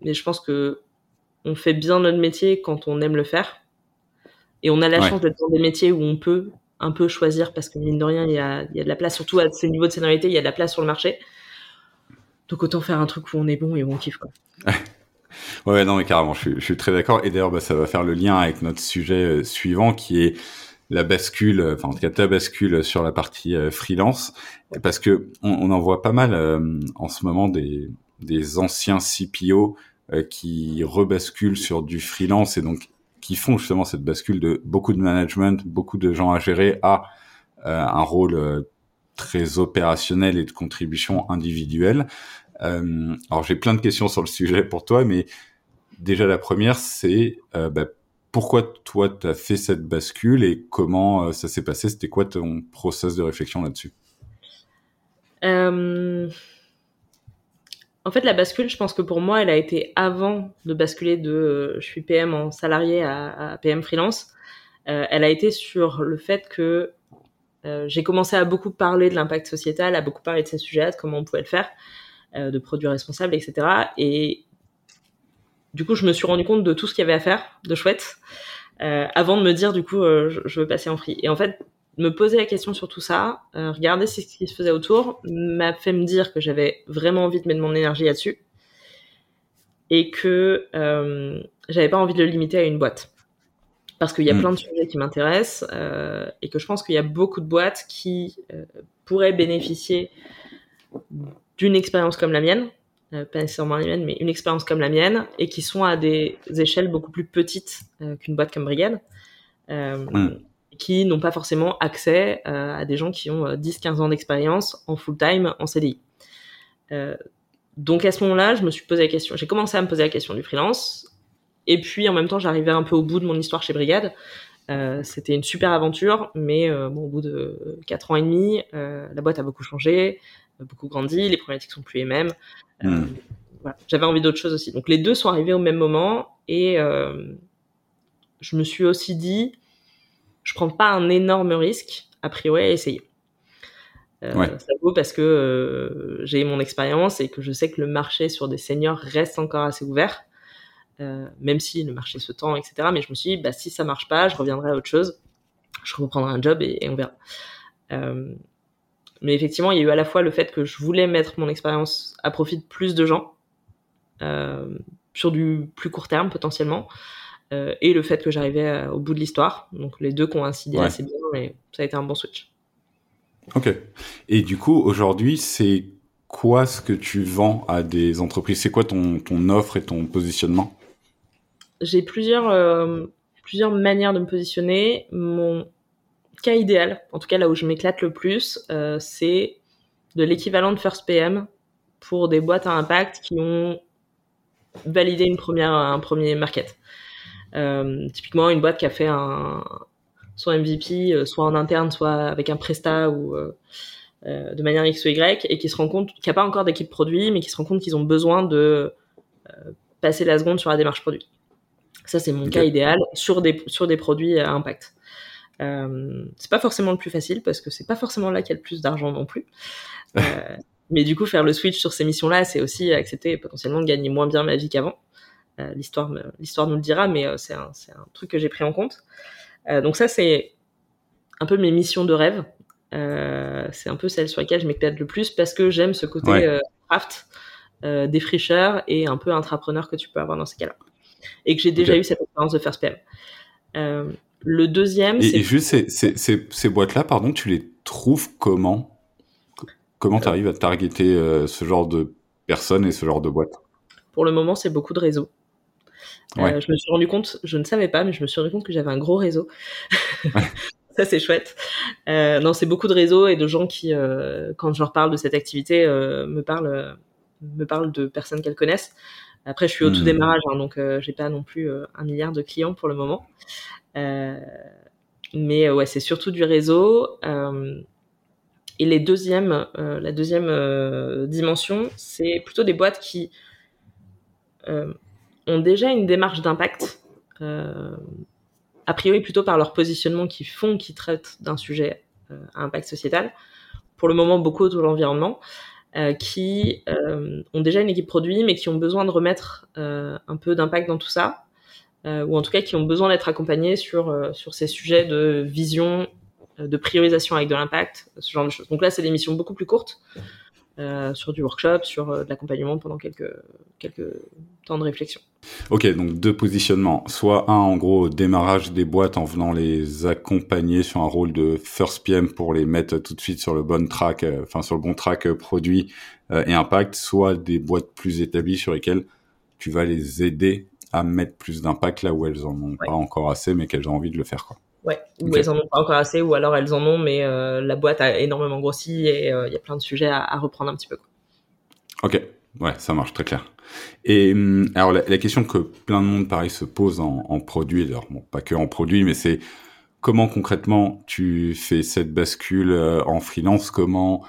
mais je pense que on fait bien notre métier quand on aime le faire. Et on a la chance d'être dans des métiers où on peut un peu choisir parce que mine de rien, il y a, y a de la place, surtout à ces niveaux de seniorité, il y a de la place sur le marché. Donc autant faire un truc où on est bon et où on kiffe. Quoi. ouais, non, mais carrément, je suis, je suis très d'accord. Et d'ailleurs, bah, ça va faire le lien avec notre sujet euh, suivant qui est la bascule, euh, enfin en tout cas ta bascule sur la partie euh, freelance, parce que on, en voit pas mal euh, en ce moment des, des anciens CPO qui rebasculent sur du freelance et donc qui font justement cette bascule de beaucoup de management, beaucoup de gens à gérer à un rôle très opérationnel et de contribution individuelle. alors j'ai plein de questions sur le sujet pour toi, mais déjà la première c'est bah, pourquoi toi tu as fait cette bascule et comment euh, ça s'est passé? C'était quoi ton process de réflexion là-dessus? Euh, En fait, la bascule, je pense que pour moi, elle a été avant de basculer de euh, je suis PM en salarié à, PM freelance. elle a été sur le fait que j'ai commencé à beaucoup parler de l'impact sociétal, à beaucoup parler de ces sujets, de comment on pouvait le faire, de produits responsables, etc. Et du coup, je me suis rendu compte de tout ce qu'il y avait à faire de chouette euh, avant de me dire du coup, euh, je, veux passer en free. Et en fait, me poser la question sur tout ça, euh, regarder ce qui se faisait autour, m'a fait me dire que j'avais vraiment envie de mettre mon énergie là-dessus et que j'avais pas envie de le limiter à une boîte. Parce qu'il y a mm. plein de sujets qui m'intéressent et que je pense qu'il y a beaucoup de boîtes qui pourraient bénéficier d'une expérience comme la mienne, pas nécessairement la mienne, mais une expérience comme la mienne, et qui sont à des échelles beaucoup plus petites euh, qu'une boîte comme Brigade, euh, qui n'ont pas forcément accès à des gens qui ont 10-15 ans d'expérience en full-time, en CDI. donc à ce moment-là, je me suis posé la question, j'ai commencé à me poser la question du freelance, et puis en même temps, j'arrivais un peu au bout de mon histoire chez Brigade. c'était une super aventure, mais bon, au bout de 4 ans et demi, la boîte a beaucoup changé, beaucoup grandi, les problématiques sont plus les mêmes. Euh, hmm. voilà. J'avais envie d'autre chose aussi. Donc les deux sont arrivés au même moment et euh, je me suis aussi dit, je prends pas un énorme risque a priori à essayer. Euh, Ça vaut parce que euh, j'ai mon expérience et que je sais que le marché sur des seniors reste encore assez ouvert, euh, même si le marché se tend, etc. Mais je me suis dit, bah, si ça marche pas, je reviendrai à autre chose. Je reprendrai un job et, et on verra. Mais effectivement, il y a eu à la fois le fait que je voulais mettre mon expérience à profit de plus de gens, euh, sur du plus court terme potentiellement, euh, et le fait que j'arrivais euh, au bout de l'histoire. Donc les deux coïncidaient assez bien, mais ça a été un bon switch. Ok. Et du coup, aujourd'hui, c'est quoi ce que tu vends à des entreprises? C'est quoi ton, ton offre et ton positionnement? J'ai plusieurs, euh, plusieurs manières de me positionner. Mon cas idéal, en tout cas là où je m'éclate le plus, euh, c'est de l'équivalent de First PM pour des boîtes à impact qui ont valider une première, un premier market. typiquement, une boîte qui a fait un, soit MVP, soit en interne, soit avec un Presta ou de manière X ou Y, et qui se rend compte qu'il n'y a pas encore d'équipe produit, mais qui se rend compte qu'ils ont besoin de passer la seconde sur la démarche produit. Ça, c'est mon cas idéal sur des, sur des produits à impact. Euh, c'est pas forcément le plus facile parce que c'est pas forcément là qu'il y a le plus d'argent non plus. [LAUGHS] Euh, mais du coup, faire le switch sur ces missions-là, c'est aussi accepter potentiellement de gagner moins bien ma vie qu'avant. Euh, l'histoire, l'histoire nous le dira, mais c'est un, c'est un truc que j'ai pris en compte. Donc ça, c'est un peu mes missions de rêve. c'est un peu celle sur laquelle je m'éclate le plus parce que j'aime ce côté craft, défricheur et un peu intrapreneur que tu peux avoir dans ces cas-là et que j'ai déjà eu cette expérience de First PM. Euh, le deuxième, c'est... Et juste ces, ces, ces, ces boîtes-là, pardon, tu les trouves comment? Comment tu arrives à targeter euh, ce genre de personnes et ce genre de boîtes? Pour le moment, c'est beaucoup de réseaux. Euh, je me suis rendu compte, je ne savais pas, mais je me suis rendu compte que j'avais un gros réseau. [LAUGHS] Ça, c'est chouette. Euh, non, c'est beaucoup de réseaux et de gens qui, euh, quand je leur parle de cette activité, euh, me parlent, me parlent de personnes qu'elles connaissent. Après, je suis au tout hmm. démarrage, hein, donc euh, j'ai pas non plus euh, un milliard de clients pour le moment. Euh, mais ouais, c'est surtout du réseau. et les la deuxième dimension, c'est plutôt des boîtes qui ont déjà une démarche d'impact, a priori plutôt par leur positionnement qui font qu'ils traitent d'un sujet à impact sociétal. Pour le moment, beaucoup autour de l'environnement. Euh, qui euh, ont déjà une équipe produit, mais qui ont besoin de remettre euh, un peu d'impact dans tout ça, ou en tout cas qui ont besoin d'être accompagnés sur, sur ces sujets de vision, de priorisation avec de l'impact, ce genre de choses. Donc là, c'est des missions beaucoup plus courtes, euh, sur du workshop, sur euh, de l'accompagnement pendant quelques, quelques temps de réflexion. Ok, donc deux positionnements. Soit un, en gros, démarrage des boîtes en venant les accompagner sur un rôle de first PM pour les mettre tout de suite sur le bon track, euh, enfin sur le bon track produit et impact. Soit des boîtes plus établies sur lesquelles tu vas les aider à mettre plus d'impact là où elles en ont pas encore assez, mais qu'elles ont envie de le faire. Quoi. Ouais, ou elles en ont pas encore assez, ou alors elles en ont, mais euh, la boîte a énormément grossi et euh, il y a plein de sujets à, à, reprendre un petit peu. Quoi. Ok, ouais, ça marche très clair. Et hum, alors la, la, question que plein de monde pareil se pose en, en produit, alors bon, pas que en produit, mais c'est comment concrètement tu fais cette bascule euh, en freelance, comment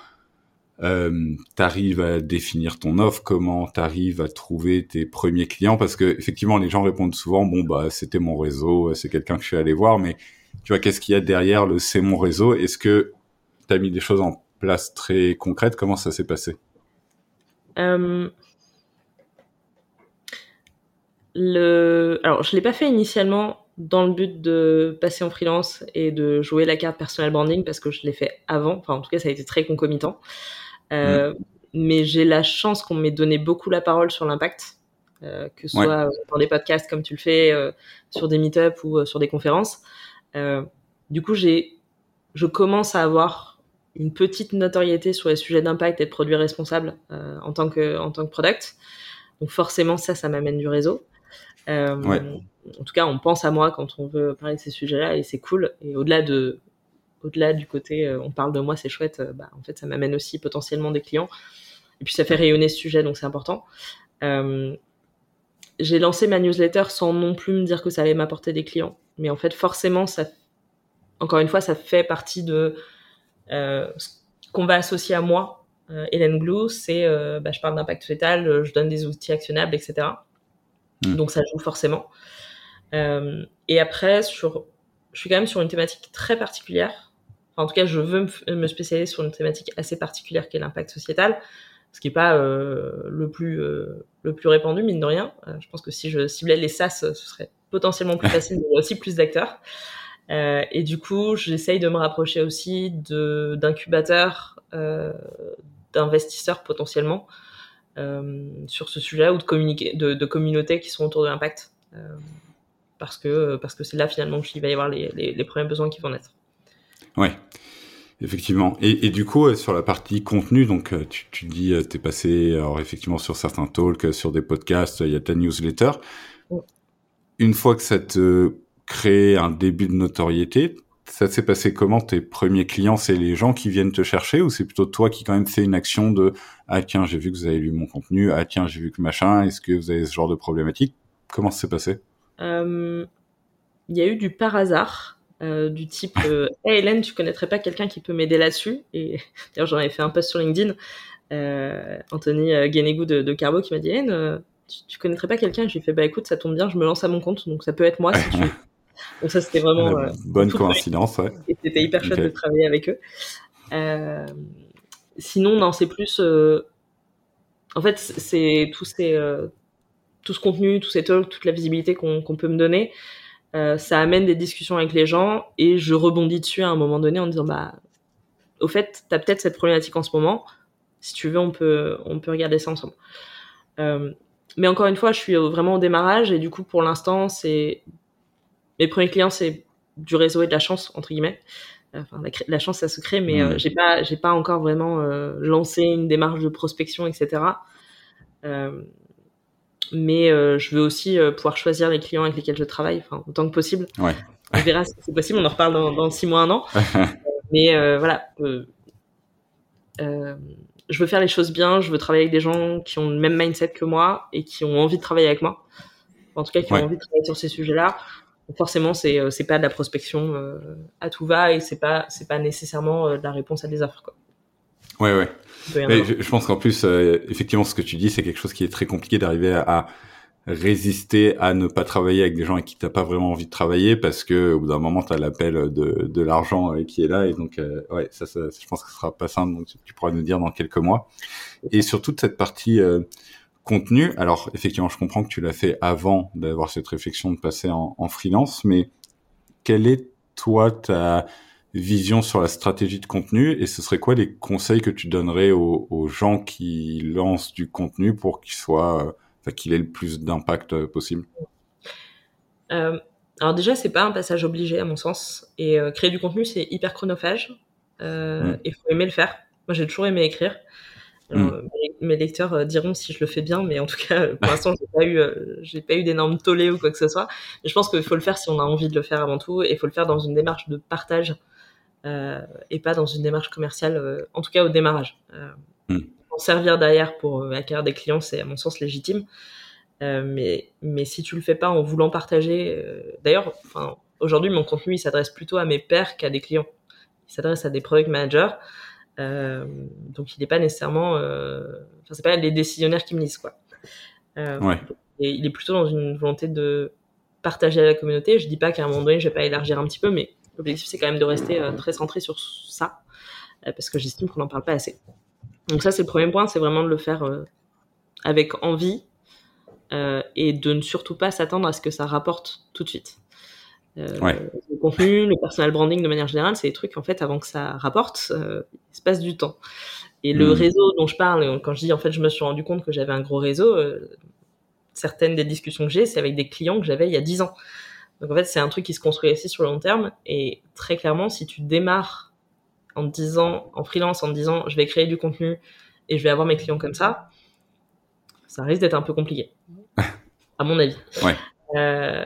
euh, t'arrives à définir ton offre, comment t'arrives à trouver tes premiers clients, parce que effectivement les gens répondent souvent bon bah c'était mon réseau, c'est quelqu'un que je suis allé voir, mais tu vois, qu'est-ce qu'il y a derrière le c'est mon réseau? Est-ce que tu as mis des choses en place très concrètes? Comment ça s'est passé? Euh... le... Alors, je l'ai pas fait initialement dans le but de passer en freelance et de jouer la carte personal branding parce que je l'ai fait avant. Enfin, en tout cas, ça a été très concomitant. Euh, mm. Mais j'ai la chance qu'on m'ait donné beaucoup la parole sur l'impact, euh, que ce soit dans des podcasts comme tu le fais, euh, sur des meet-up ou euh, sur des conférences. Euh, du coup, j'ai, je commence à avoir une petite notoriété sur les sujets d'impact et de produits responsables euh, en tant que en tant que product. Donc forcément, ça, ça m'amène du réseau. Euh, ouais. En tout cas, on pense à moi quand on veut parler de ces sujets-là et c'est cool. Et au-delà de au-delà du côté euh, on parle de moi, c'est chouette. Euh, bah, en fait, ça m'amène aussi potentiellement des clients. Et puis ça fait rayonner ce sujet, donc c'est important. Euh, j'ai lancé ma newsletter sans non plus me dire que ça allait m'apporter des clients. Mais en fait, forcément, ça, encore une fois, ça fait partie de ce qu'on va associer à moi. Hélène Glou, c'est bah, je parle d'impact fétal, je donne des outils actionnables, etc. Mmh. Donc ça joue forcément. Et après, sur, je suis quand même sur une thématique très particulière. Enfin, en tout cas, je veux me spécialiser sur une thématique assez particulière qui est l'impact sociétal ce qui est pas euh, le plus euh, le plus répandu mine de rien. Euh, je pense que si je ciblais les SaaS, ce serait potentiellement plus [LAUGHS] facile, mais aussi plus d'acteurs. Euh, et du coup, j'essaye de me rapprocher aussi d'incubateurs, euh, d'investisseurs potentiellement sur ce sujet ou de communiquer, de, de, communautés qui sont autour de l'impact, parce que parce que c'est là finalement qu'il va y avoir les, les, les premiers besoins qui vont naître. Ouais. Effectivement. Et, et, du coup, euh, sur la partie contenu, donc euh, tu, tu dis, euh, t'es passé, alors effectivement, sur certains talks, sur des podcasts, il y a ta newsletter. Une fois que ça te crée un début de notoriété, ça s'est passé comment? Tes premiers clients C'est les gens qui viennent te chercher ou c'est plutôt toi qui quand même fais une action de ah tiens j'ai vu que vous avez lu mon contenu, ah tiens j'ai vu que machin, est-ce que vous avez ce genre de problématique Comment ça s'est passé? Euh, Il y a eu du par hasard. Euh, du type euh, Hey Hélène, tu connaîtrais pas quelqu'un qui peut m'aider là-dessus? Et [LAUGHS] d'ailleurs, j'en avais fait un post sur LinkedIn. Euh, Anthony Guénégou de, de, Carbo qui m'a dit Hélène, tu, tu, connaîtrais pas quelqu'un? Je lui ai fait Bah écoute, ça tombe bien, je me lance à mon compte, donc ça peut être moi si tu veux. [LAUGHS] Donc ça, c'était vraiment bonne coïncidence. Ouais. C'était hyper chouette okay. de travailler avec eux. Sinon, non, c'est plus. En fait, c'est tout, ces, tout ce contenu, tout ces talks, toute la visibilité qu'on qu peut me donner. Ça amène des discussions avec les gens et je rebondis dessus à un moment donné en disant bah, au fait, tu as peut-être cette problématique en ce moment. Si tu veux, on peut, on peut regarder ça ensemble. mais encore une fois, je suis vraiment au démarrage et du coup, pour l'instant, c'est mes premiers clients, c'est du réseau et de la chance, entre guillemets. Enfin, la, la chance, ça se crée, mais mmh. euh, j'ai pas, j'ai pas encore vraiment euh, lancé une démarche de prospection, etc. Euh, mais euh, je veux aussi euh, pouvoir choisir les clients avec lesquels je travaille, enfin, autant que possible. Ouais. On verra si c'est possible, on en reparle dans, dans six mois, un an. [LAUGHS] mais voilà, je veux faire les choses bien, je veux travailler avec des gens qui ont le même mindset que moi et qui ont envie de travailler avec moi. En tout cas, qui ouais. ont envie de travailler sur ces sujets-là forcément c'est euh, c'est pas de la prospection euh, à tout va et c'est pas c'est pas nécessairement euh, de la réponse à des offres quoi. Ouais ouais. Mais je, je, pense qu'en plus euh, effectivement ce que tu dis c'est quelque chose qui est très compliqué d'arriver à, à, résister à ne pas travailler avec des gens avec qui t'as pas vraiment envie de travailler parce que au bout d'un moment tu as l'appel de de l'argent qui est là et donc ouais ça, ça, je pense que ce sera pas simple donc tu pourras nous dire dans quelques mois. Et sur toute cette partie contenu. Alors effectivement, je comprends que tu l'as fait avant d'avoir cette réflexion de passer en, en, freelance, mais quelle est toi ta vision sur la stratégie de contenu et ce serait quoi les conseils que tu donnerais aux, aux gens qui lancent du contenu pour qu'il soit, enfin, qu'il ait le plus d'impact euh, possible? Euh, Alors déjà, c'est pas un passage obligé à mon sens et euh, créer du contenu c'est hyper chronophage euh, mmh. et faut aimer le faire. Moi, j'ai toujours aimé écrire. Alors, mm. mes, lecteurs euh, diront si je le fais bien, mais en tout cas, pour l'instant, j'ai pas eu, euh, j'ai pas eu d'énormes tollés ou quoi que ce soit. Mais je pense qu'il faut le faire si on a envie de le faire avant tout, et il faut le faire dans une démarche de partage euh, et pas dans une démarche commerciale, euh, en tout cas au démarrage. Mm. En servir derrière pour acquérir des clients, c'est à mon sens légitime. mais, mais si tu le fais pas en voulant partager, d'ailleurs, aujourd'hui, mon contenu, il s'adresse plutôt à mes pairs qu'à des clients. Il s'adresse à des product managers. Euh, donc il n'est pas nécessairement, euh, enfin c'est pas les décisionnaires qui me lisent quoi. Euh, ouais. Et il est plutôt dans une volonté de partager à la communauté. Je dis pas qu'à un moment donné je vais pas élargir un petit peu, mais l'objectif c'est quand même de rester euh, très centré sur ça euh, parce que j'estime qu'on n'en parle pas assez. Donc ça c'est le premier point, c'est vraiment de le faire euh, avec envie et de ne surtout pas s'attendre à ce que ça rapporte tout de suite. Euh, ouais. Le contenu, le personal branding de manière générale, c'est des trucs en fait avant que ça rapporte, euh, il se passe du temps. Et le mmh. réseau dont je parle, quand je dis en fait je me suis rendu compte que j'avais un gros réseau, euh, certaines des discussions que j'ai, c'est avec des clients que j'avais il y a 10 ans. Donc en fait c'est un truc qui se construit aussi sur le long terme. Et très clairement, si tu démarres en te disant, en freelance, en te disant je vais créer du contenu et je vais avoir mes clients comme ça, ça risque d'être un peu compliqué, [LAUGHS] à mon avis. Ouais. Euh,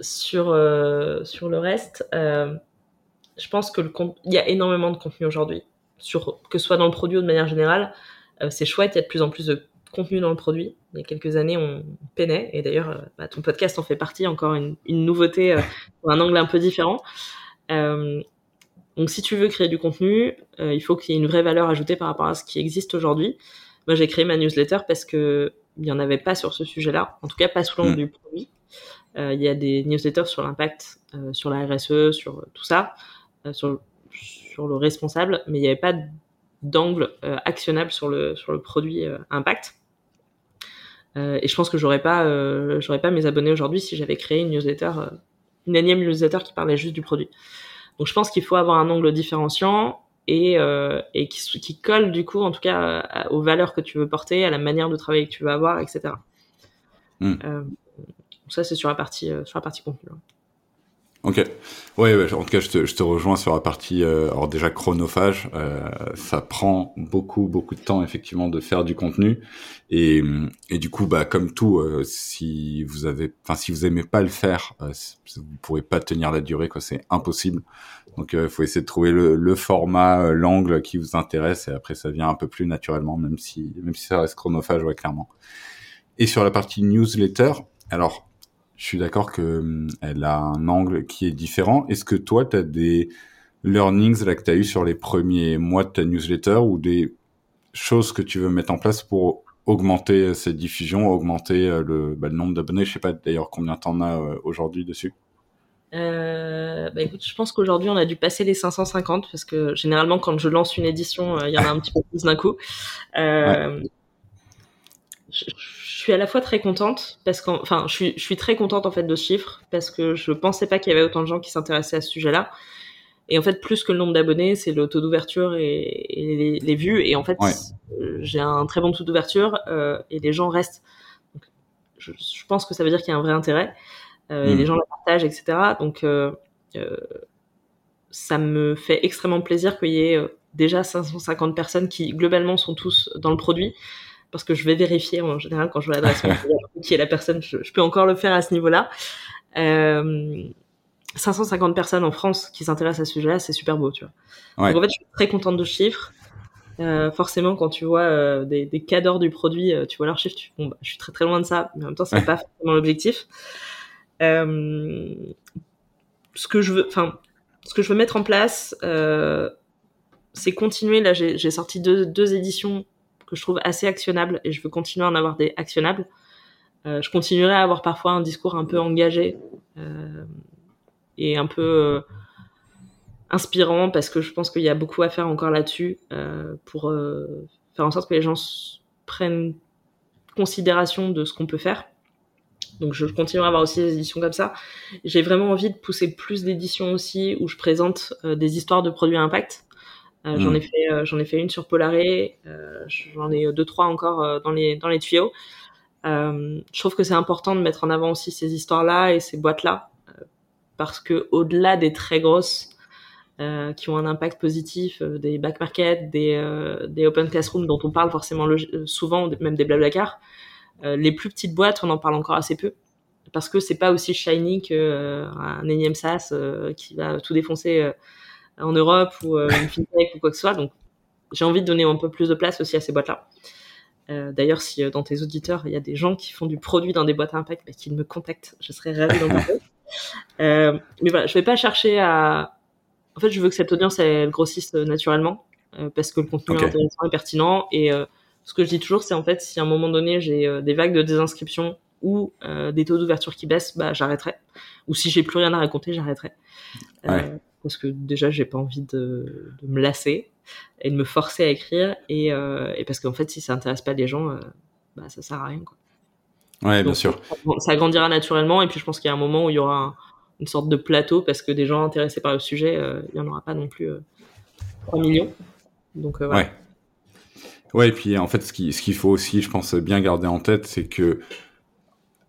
sur, euh, sur le reste, euh, je pense que le il y a énormément de contenu aujourd'hui, sur que ce soit dans le produit ou de manière générale. C'est chouette, il y a de plus en plus de contenu dans le produit. Il y a quelques années, on peinait, et d'ailleurs, euh, bah, ton podcast en fait partie, encore une, une nouveauté, euh, [LAUGHS] un angle un peu différent. Euh, donc, si tu veux créer du contenu, il faut qu'il y ait une vraie valeur ajoutée par rapport à ce qui existe aujourd'hui. Moi, j'ai créé ma newsletter parce que il n'y en avait pas sur ce sujet-là, en tout cas pas sous l'angle mmh. du produit. Euh, il y a des newsletters sur l'impact, euh, sur la RSE, sur tout ça, sur, sur le responsable, mais il n'y avait pas d'angle actionnable sur le, sur le produit impact. Et je pense que j'aurais pas, j'aurais pas mes abonnés aujourd'hui si j'avais créé une newsletter, une énième newsletter qui parlait juste du produit. Donc je pense qu'il faut avoir un angle différenciant et, euh, et qui, qui, colle du coup en tout cas aux valeurs que tu veux porter, à la manière de travailler que tu veux avoir, etc. Mm. Euh, ça c'est sur la partie euh, sur la partie contenu. Ok. Ouais, ouais, en tout cas, je te, je te rejoins sur la partie. Euh, alors déjà chronophage, euh, ça prend beaucoup, beaucoup de temps effectivement de faire du contenu. Et, et du coup, bah comme tout, euh, si vous avez, enfin si vous aimez pas le faire, euh, vous pourrez pas tenir la durée, quoi. C'est impossible. Donc, il faut essayer de trouver le, le format, l'angle qui vous intéresse, et après ça vient un peu plus naturellement, même si, même si ça reste chronophage, ouais, clairement. Et sur la partie newsletter, alors je suis d'accord que hum, elle a un angle qui est différent. Est-ce que toi, tu as des learnings là que tu as eu sur les premiers mois de ta newsletter ou des choses que tu veux mettre en place pour augmenter euh, cette diffusion, augmenter euh, le, bah, le nombre d'abonnés? Je sais pas d'ailleurs combien t'en as euh, aujourd'hui dessus. Euh, bah écoute, je pense qu'aujourd'hui on a dû passer les 550 parce que généralement quand je lance une édition, il y en a un petit peu plus d'un coup. Euh, ouais je, suis à la fois très contente parce enfin, je suis, je suis très contente en fait de ce chiffre parce que je pensais pas qu'il y avait autant de gens qui s'intéressaient à ce sujet-là. Et en fait, plus que le nombre d'abonnés, c'est le taux d'ouverture et, et les, les, vues. Et en fait, ouais. j'ai un très bon taux d'ouverture euh, et les gens restent. Donc, je, je, pense que ça veut dire qu'il y a un vrai intérêt euh, mmh. et les gens la partagent, etc. Donc, euh, euh, ça me fait extrêmement plaisir qu'il y ait euh, déjà 550 personnes qui globalement sont tous dans le produit parce que je vais vérifier en général quand je vois l'adresse [LAUGHS] qui est la personne, je, je, peux encore le faire à ce niveau-là. Euh, 550 personnes en France qui s'intéressent à ce sujet-là, c'est super beau, tu vois. Ouais. Donc en fait, je suis très contente de ce chiffre. Euh, forcément, quand tu vois euh, des, des cadors du produit, euh, tu vois leur chiffre, tu, bon, bah, je suis très très loin de ça, mais en même temps, c'est ouais. pas forcément l'objectif. Euh, ce que je veux, enfin, ce que je veux mettre en place, euh, c'est continuer. Là, j'ai sorti deux, deux éditions je trouve assez actionnable et je veux continuer à en avoir des actionnables. Euh, je continuerai à avoir parfois un discours un peu engagé euh, et un peu euh, inspirant parce que je pense qu'il y a beaucoup à faire encore là-dessus pour faire en sorte que les gens prennent considération de ce qu'on peut faire. Donc je continuerai à avoir aussi des éditions comme ça. J'ai vraiment envie de pousser plus d'éditions aussi où je présente des histoires de produits à impact. Euh, j'en ai fait, euh, j'en ai fait une sur Polaré. Euh, j'en ai deux trois encore dans les dans les tuyaux. je trouve que c'est important de mettre en avant aussi ces histoires-là et ces boîtes-là parce que au-delà des très grosses euh, qui ont un impact positif, euh, des back market, des, euh, des open classroom dont on parle forcément souvent, même des blablacar. les plus petites boîtes, on en parle encore assez peu parce que c'est pas aussi shiny qu'un énième SaaS qui va tout défoncer en Europe ou euh, une fintech ou quoi que ce soit. Donc, j'ai envie de donner un peu plus de place aussi à ces boîtes-là. Euh, D'ailleurs, si euh, dans tes auditeurs, il y a des gens qui font du produit dans des boîtes à impact, bah, qu'ils me contactent. Je serais ravie d'en parler. [LAUGHS] euh, mais voilà, je vais pas chercher à... En fait, je veux que cette audience, elle grossisse naturellement, parce que le contenu okay. est intéressant et pertinent. Et ce que je dis toujours, c'est en fait, si à un moment donné, j'ai des vagues de désinscription ou des taux d'ouverture qui baissent, bah, j'arrêterai. Ou si j'ai plus rien à raconter, j'arrêterai. Ouais parce que déjà j'ai pas envie de, de, me lasser et de me forcer à écrire et, euh, et parce qu'en fait si ça intéresse pas les gens euh, bah ça sert à rien quoi. Ouais Donc, bien sûr. Ça grandira naturellement et puis je pense qu'il y a un moment où il y aura un, une sorte de plateau parce que des gens intéressés par le sujet euh, il y en aura pas non plus 3 millions donc voilà. Ouais. Ouais et puis en fait ce qu'il ce qu'il faut aussi je pense bien garder en tête c'est que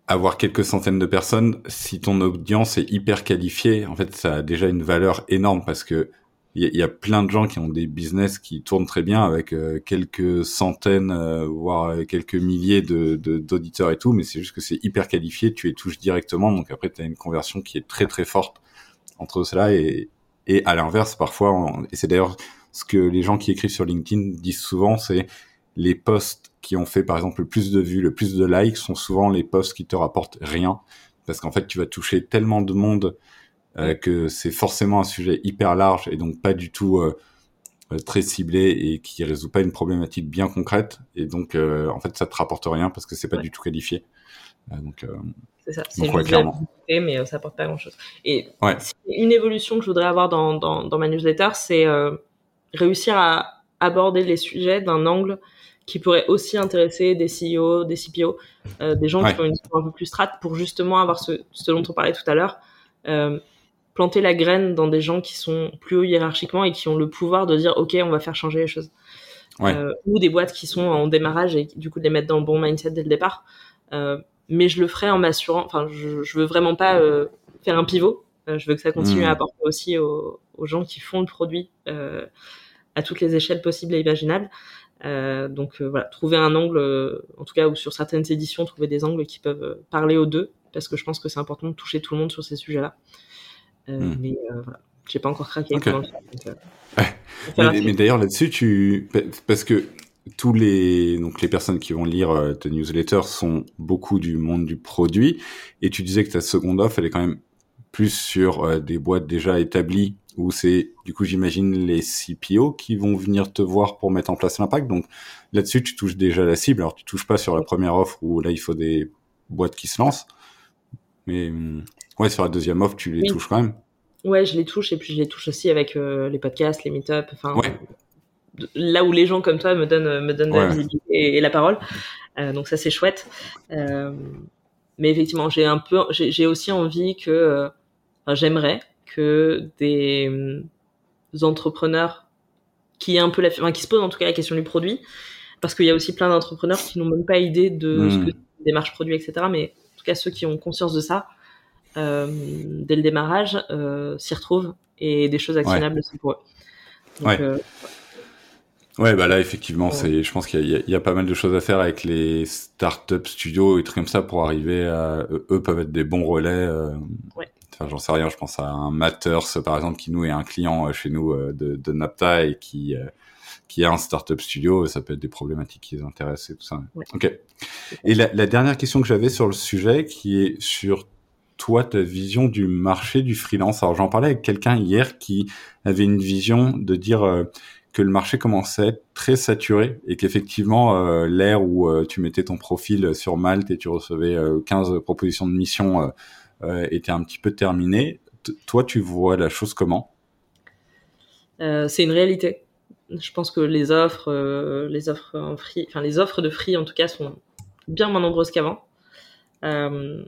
avoir quelques centaines de personnes, si ton audience est hyper qualifiée, en fait, ça a déjà une valeur énorme parce que il y, a plein de gens qui ont des business qui tournent très bien avec euh, quelques centaines, euh, voire quelques milliers de d'auditeurs et tout, mais c'est juste que c'est hyper qualifié, tu les touches directement, donc après tu as une conversion qui est très très forte entre cela et, et à l'inverse parfois, et c'est d'ailleurs ce que les gens qui écrivent sur LinkedIn disent souvent, c'est les posts qui ont fait par exemple le plus de vues, le plus de likes sont souvent les posts qui te rapportent rien parce qu'en fait tu vas toucher tellement de monde euh, que c'est forcément un sujet hyper large et donc pas du tout euh, très ciblé et qui résout pas une problématique bien concrète et donc euh, en fait ça te rapporte rien parce que c'est pas ouais. du tout qualifié. donc c'est ça, c'est ouais, clairement. mais ça apporte pas grand chose. Et ouais. une évolution que je voudrais avoir dans, dans, dans ma newsletter, c'est réussir à aborder les sujets d'un angle qui pourrait aussi intéresser des CEO, des CPO, euh, des gens ouais. qui ont une histoire un peu plus strat pour justement avoir ce, ce dont on parlait tout à l'heure, euh, planter la graine dans des gens qui sont plus haut hiérarchiquement et qui ont le pouvoir de dire ok on va faire changer les choses. Ouais. Euh, ou des boîtes qui sont en démarrage et du coup de les mettre dans le bon mindset dès le départ. Mais je le ferai en m'assurant, enfin je, je veux vraiment pas faire un pivot. je veux que ça continue Hmm. à apporter aussi aux, aux gens qui font le produit à toutes les échelles possibles et imaginables. Euh, donc euh, voilà, trouver un angle, euh, en tout cas ou sur certaines éditions, trouver des angles qui peuvent parler aux deux, parce que je pense que c'est important de toucher tout le monde sur ces sujets-là. Euh, Mm. Mais voilà, j'ai pas encore craqué donc, [LAUGHS] Mais, d'ailleurs là-dessus, tu parce que tous les donc les personnes qui vont lire euh, ta newsletter sont beaucoup du monde du produit et tu disais que ta seconde offre elle est quand même plus sur des boîtes déjà établies où c'est du coup j'imagine les CPO qui vont venir te voir pour mettre en place l'impact donc là-dessus tu touches déjà la cible alors tu touches pas sur la première offre où là il faut des boîtes qui se lancent mais hum, ouais sur la deuxième offre tu les Oui. touches quand même Ouais, je les touche et puis je les touche aussi avec euh, les podcasts, les meet-up, enfin Ouais. là où les gens comme toi me donnent me donnent la visibilité et, et la parole. Euh, donc ça c'est chouette. Euh, mais effectivement, j'ai un peu, j'ai aussi envie que, euh, j'aimerais que des euh, entrepreneurs qui un peu la, enfin, qui se posent en tout cas la question du produit, parce qu'il y a aussi plein d'entrepreneurs qui n'ont même pas idée de Mm. ce que c'est une démarche produit, etc. Mais en tout cas ceux qui ont conscience de ça, euh, dès le démarrage, euh, s'y retrouvent et des choses actionnables aussi pour eux. Donc, Ouais. euh, Ouais, bah là effectivement, Ouais. c'est, je pense qu'il y, a- il y a- pas mal de choses à faire avec les startup studios et trucs comme ça pour arriver à, eux peuvent être des bons relais. Enfin, j'en sais rien. Je pense à un Matters par exemple qui nous est un client euh, chez nous euh, de, de Napta et qui euh, qui a un startup studio. Ça peut être des problématiques qui les intéressent et tout ça. Ouais. Ok. Et la, la dernière question que j'avais sur le sujet, qui est sur toi, ta vision du marché du freelance. Alors j'en parlais avec quelqu'un hier qui avait une vision de dire euh, que le marché commençait à être très saturé et qu'effectivement euh, l'ère où euh, tu mettais ton profil sur Malte et tu recevais euh, 15 propositions de mission était un petit peu terminée. Toi, tu vois la chose comment? Euh, c'est une réalité. Je pense que les offres, euh, les offres en free, enfin les offres de free en tout cas sont bien moins nombreuses qu'avant. Euh,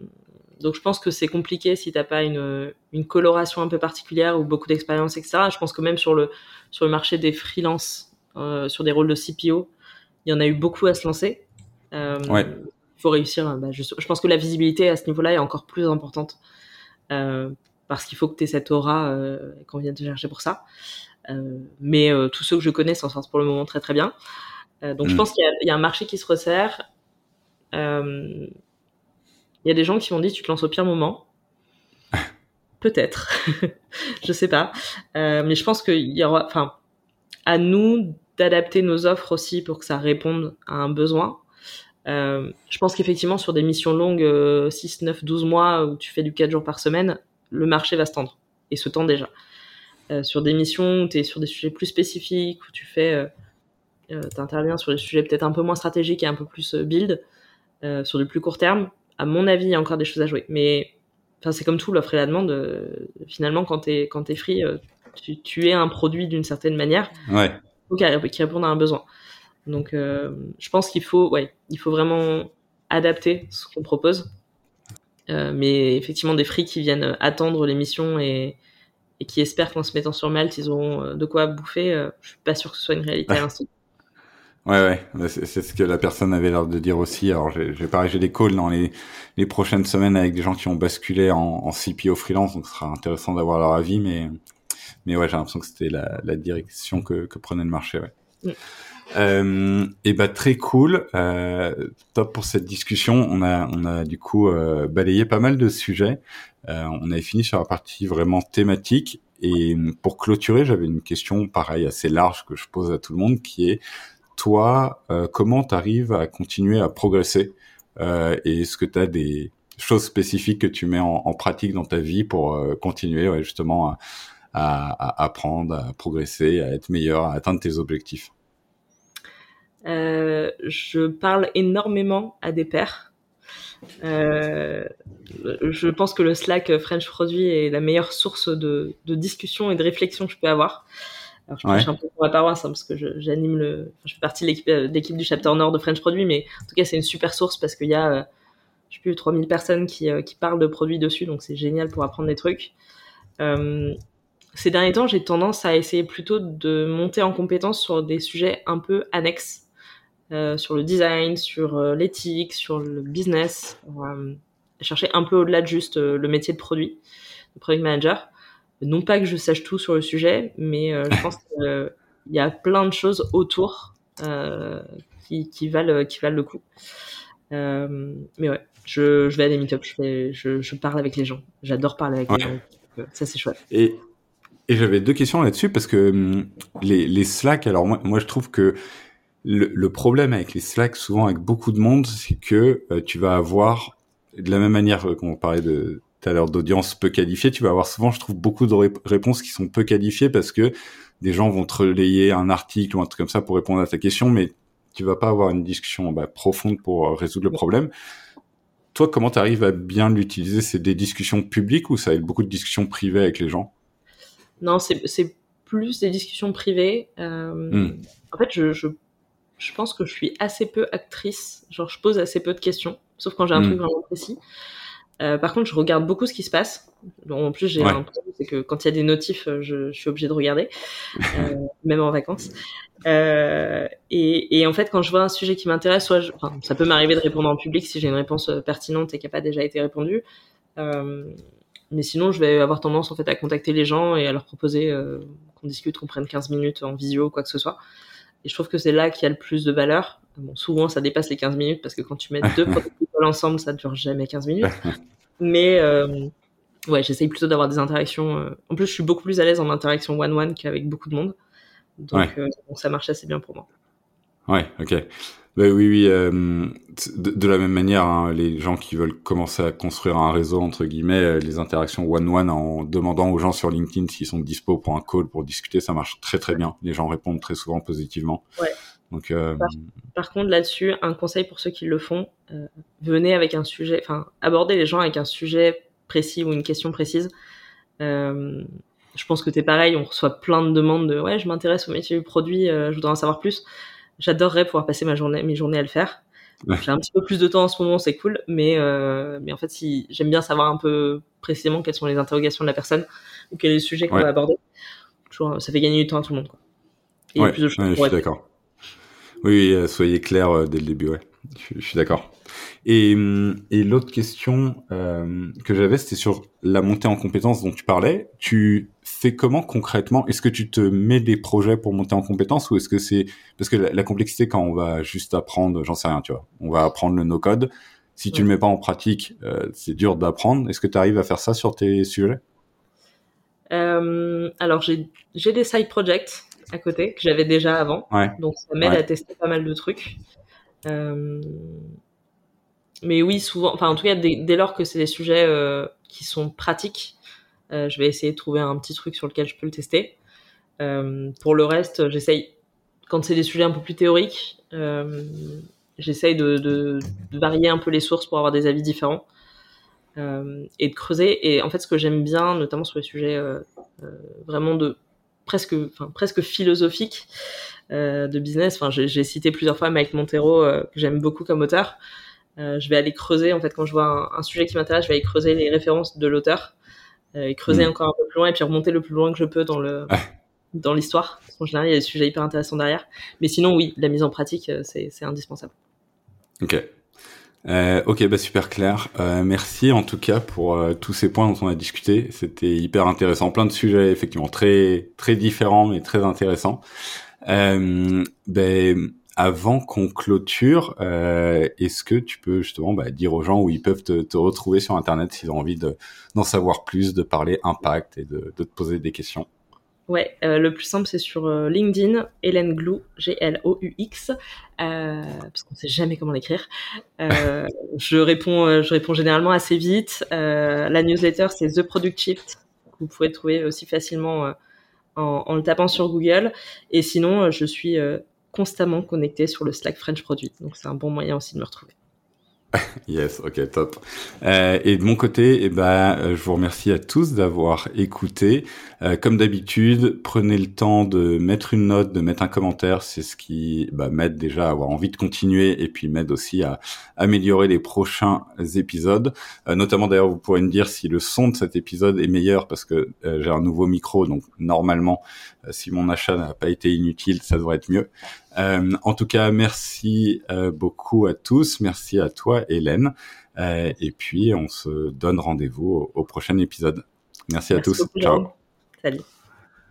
donc je pense que c'est compliqué si t'as pas une, une coloration un peu particulière ou beaucoup d'expérience, etc. Je pense que même sur le sur le marché des freelances, euh, sur des rôles de CPO, il y en a eu beaucoup à se lancer. Euh, Ouais. Il faut réussir. Bah, je, je pense que la visibilité à ce niveau-là est encore plus importante euh, parce qu'il faut que tu aies cette aura euh, qu'on vient te chercher pour ça. Euh, mais tous ceux que je connais s'en sortent pour le moment très très bien. Donc je Mm. pense qu'il y, a- il y a un marché qui se resserre. Il y a des gens qui m'ont dit tu te lances au pire moment. [LAUGHS] Peut-être, [LAUGHS] je sais pas. Euh, mais je pense qu'il y aura, enfin, à nous d'adapter nos offres aussi pour que ça réponde à un besoin. Euh, je pense qu'effectivement sur des missions longues, euh, 6, 9, 12 mois où tu fais du 4 jours par semaine, le marché va se tendre et se tend déjà. Euh, sur des missions où tu es sur des sujets plus spécifiques, où tu fais, euh, interviens sur des sujets peut-être un peu moins stratégiques et un peu plus build, sur du plus court terme, à mon avis, il y a encore des choses à jouer. Mais c'est comme tout, l'offre et la demande. finalement, quand tu es, quand t'es free, tu, tu es un produit d'une certaine manière Ouais. qui répondent à un besoin. Donc, euh, je pense qu'il faut, ouais, il faut vraiment adapter ce qu'on propose. Euh, mais effectivement, des free qui viennent attendre l'émission et, et qui espèrent qu'en se mettant sur Malte, ils auront euh, de quoi bouffer, je suis pas sûr que ce soit une réalité à l'instant. Ouais, ouais, Bah, c'est ce que la personne avait l'air de dire aussi. Alors, j'ai j'ai pareil, j'ai des calls dans les, les prochaines semaines avec des gens qui ont basculé en, en CPO freelance, donc ce sera intéressant d'avoir leur avis, mais, mais ouais, j'ai l'impression que c'était la, la direction que, que prenait le marché, ouais. Mm. Euh, et bah très cool, euh, top pour cette discussion. On a, on a du coup euh, balayé pas mal de sujets. Euh, on avait fini sur la partie vraiment thématique. Et pour clôturer, j'avais une question pareil assez large que je pose à tout le monde, qui est toi, euh, comment tu arrives à continuer à progresser euh, et est-ce que tu as des choses spécifiques que tu mets en, en pratique dans ta vie pour continuer ouais, justement à, à, à apprendre, à progresser, à être meilleur, à atteindre tes objectifs? Euh, je parle énormément à des pairs. Euh, je pense que le Slack French Produit est la meilleure source de, de discussion et de réflexion que je peux avoir. Alors, je Ouais. un peu pour ma paroisse hein, parce que je- j'anime le, enfin, je fais partie de l'équipe, euh, du chapter Nord de French Produit, mais en tout cas, c'est une super source parce qu'il y a, euh, je sais plus, 3000 personnes qui, qui parlent de produits dessus, donc c'est génial pour apprendre des trucs. Ces derniers temps, j'ai tendance à essayer plutôt de monter en compétence sur des sujets un peu annexes, euh, sur le design, sur euh, l'éthique, sur le business, euh, chercher un peu au-delà de juste le métier de produit. product manager. Non pas que je sache tout sur le sujet, mais je pense qu'il y a plein de choses autour qui, qui, valent, qui valent le coup. mais ouais, je, je vais à des meet je, je, je, parle avec les gens. J'adore parler avec les gens. Ça, c'est chouette. Et, et j'avais deux questions là-dessus parce que hum, les, les Slack, alors moi, moi je trouve que le, le, problème avec les Slack, souvent avec beaucoup de monde, c'est que euh, tu vas avoir, de la même manière qu'on parlait de tout à l'heure d'audience peu qualifiée, tu vas avoir souvent, je trouve, beaucoup de réponses qui sont peu qualifiées parce que des gens vont te relayer un article ou un truc comme ça pour répondre à ta question, mais tu vas pas avoir une discussion bah, profonde pour euh, résoudre le problème. Toi, comment tu arrives à bien l'utiliser? C'est des discussions publiques ou ça a beaucoup de discussions privées avec les gens? Non, c'est plus des discussions privées. Euh, hmm. En fait, je, je, je, pense que je suis assez peu actrice. Genre, je pose assez peu de questions, sauf quand j'ai un hmm. truc vraiment précis. Euh, par contre, je regarde beaucoup ce qui se passe. en plus, j'ai un problème, c'est que quand il y a des notifs, euh, je, je suis obligée de regarder, [LAUGHS] euh, même en vacances. Euh, et, et, en fait, quand je vois un sujet qui m'intéresse, soit je, enfin, ça peut m'arriver de répondre en public si j'ai une réponse euh, pertinente et qui n'a pas déjà été répondue. Euh, mais sinon, je vais avoir tendance en fait à contacter les gens et à leur proposer qu'on discute, qu'on prenne 15 minutes en visio ou quoi que ce soit. Et je trouve que c'est là qu'il y a le plus de valeur. Bon, souvent, ça dépasse les 15 minutes parce que quand tu mets deux [LAUGHS] prototypes ensemble, ça dure jamais 15 minutes. [LAUGHS] Mais euh, ouais, j'essaye plutôt d'avoir des interactions. Euh, en plus, je suis beaucoup plus à l'aise en interaction one-one qu'avec beaucoup de monde. Donc, euh, ça marche assez bien pour moi. Ouais, ok. Bah, oui, oui. Euh, de, la même manière, hein, les gens qui veulent commencer à construire un réseau entre guillemets, euh, les interactions one-one en demandant aux gens sur LinkedIn s'ils sont dispo pour un call pour discuter, ça marche très très bien. Les gens répondent très souvent positivement. Ouais. Donc, euh... par, par, contre, là-dessus, un conseil pour ceux qui le font euh, venez avec un sujet, enfin, abordez les gens avec un sujet précis ou une question précise. Je pense que t'es pareil, on reçoit plein de demandes de ouais, je m'intéresse au métier du produit, je voudrais en savoir plus j'adorerais pouvoir passer ma journée, mes journées à le faire. J'ai un petit peu plus de temps en ce moment, c'est cool, mais euh, mais en fait, si j'aime bien savoir un peu précisément quelles sont les interrogations de la personne ou quel est le sujet qu'on va aborder. Toujours, ça fait gagner du temps à tout le monde. Quoi. Et ouais, plus de choses je suis d'accord. Oui, euh, soyez clair euh, dès le début, ouais. Je, suis d'accord. Et, hum, et l'autre question euh, que j'avais, c'était sur la montée en compétences dont tu parlais. Tu fais comment concrètement? Est-ce que tu te mets des projets pour monter en compétences ou est-ce que c'est parce que la, complexité quand on va juste apprendre, j'en sais rien, tu vois, on va apprendre le no-code. Si tu le mets pas en pratique, euh, c'est dur d'apprendre. Est-ce que tu arrives à faire ça sur tes sujets? Euh, Alors j'ai des side projects à côté que j'avais déjà avant, ouais. donc ça m'aide à tester pas mal de trucs. Euh, mais oui, souvent, enfin en tout cas dès, lors que c'est des sujets euh, qui sont pratiques, euh, je vais essayer de trouver un petit truc sur lequel je peux le tester. Euh, pour le reste, j'essaye, quand c'est des sujets un peu plus théoriques, j'essaye de, varier un peu les sources pour avoir des avis différents et de creuser. Et en fait, ce que j'aime bien, notamment sur les sujets vraiment de presque, enfin presque philosophiques de business. Enfin, j'ai cité plusieurs fois Mike Montero que j'aime beaucoup comme auteur. Je vais aller creuser en fait quand je vois un, un sujet qui m'intéresse, je vais aller creuser les références de l'auteur euh, et creuser mm. encore un peu plus loin et puis remonter le plus loin que je peux dans le dans l'histoire. En général, il y a des sujets hyper intéressants derrière. Mais sinon, oui, la mise en pratique, euh, c'est indispensable. Ok. Euh, ok, bah super clair. Euh, merci en tout cas pour euh, tous ces points dont on a discuté. C'était hyper intéressant, plein de sujets effectivement très très différents mais très intéressants. Euh, ben avant qu'on clôture, euh, est-ce que tu peux justement bah, dire aux gens où ils peuvent te, retrouver sur Internet s'ils ont envie d'en savoir plus, de parler impact et de, te poser des questions? Ouais, euh, le plus simple c'est sur euh, LinkedIn, Hélène Glou, G-L-O-U-X, parce qu'on sait jamais comment l'écrire. Je réponds, je réponds généralement assez vite. la newsletter c'est The Product Shift, vous pouvez trouver aussi facilement en, en, le tapant sur Google. Et sinon, je suis constamment connecté sur le Slack French Produit. Donc c'est un bon moyen aussi de me retrouver. [LAUGHS] yes, ok, top. Euh, et de mon côté, eh ben, euh, je vous remercie à tous d'avoir écouté. Euh, comme d'habitude, prenez le temps de mettre une note, de mettre un commentaire. C'est ce qui bah, m'aide déjà à avoir envie de continuer et puis m'aide aussi à améliorer les prochains épisodes. Notamment d'ailleurs, vous pourrez me dire si le son de cet épisode est meilleur parce que j'ai un nouveau micro, donc normalement, si mon achat n'a pas été inutile, ça devrait être mieux. Euh, en tout cas, merci euh, beaucoup à tous. Merci à toi, Hélène. Euh, et puis, on se donne rendez-vous au, au prochain épisode. Merci, à tous. Ciao. Salut.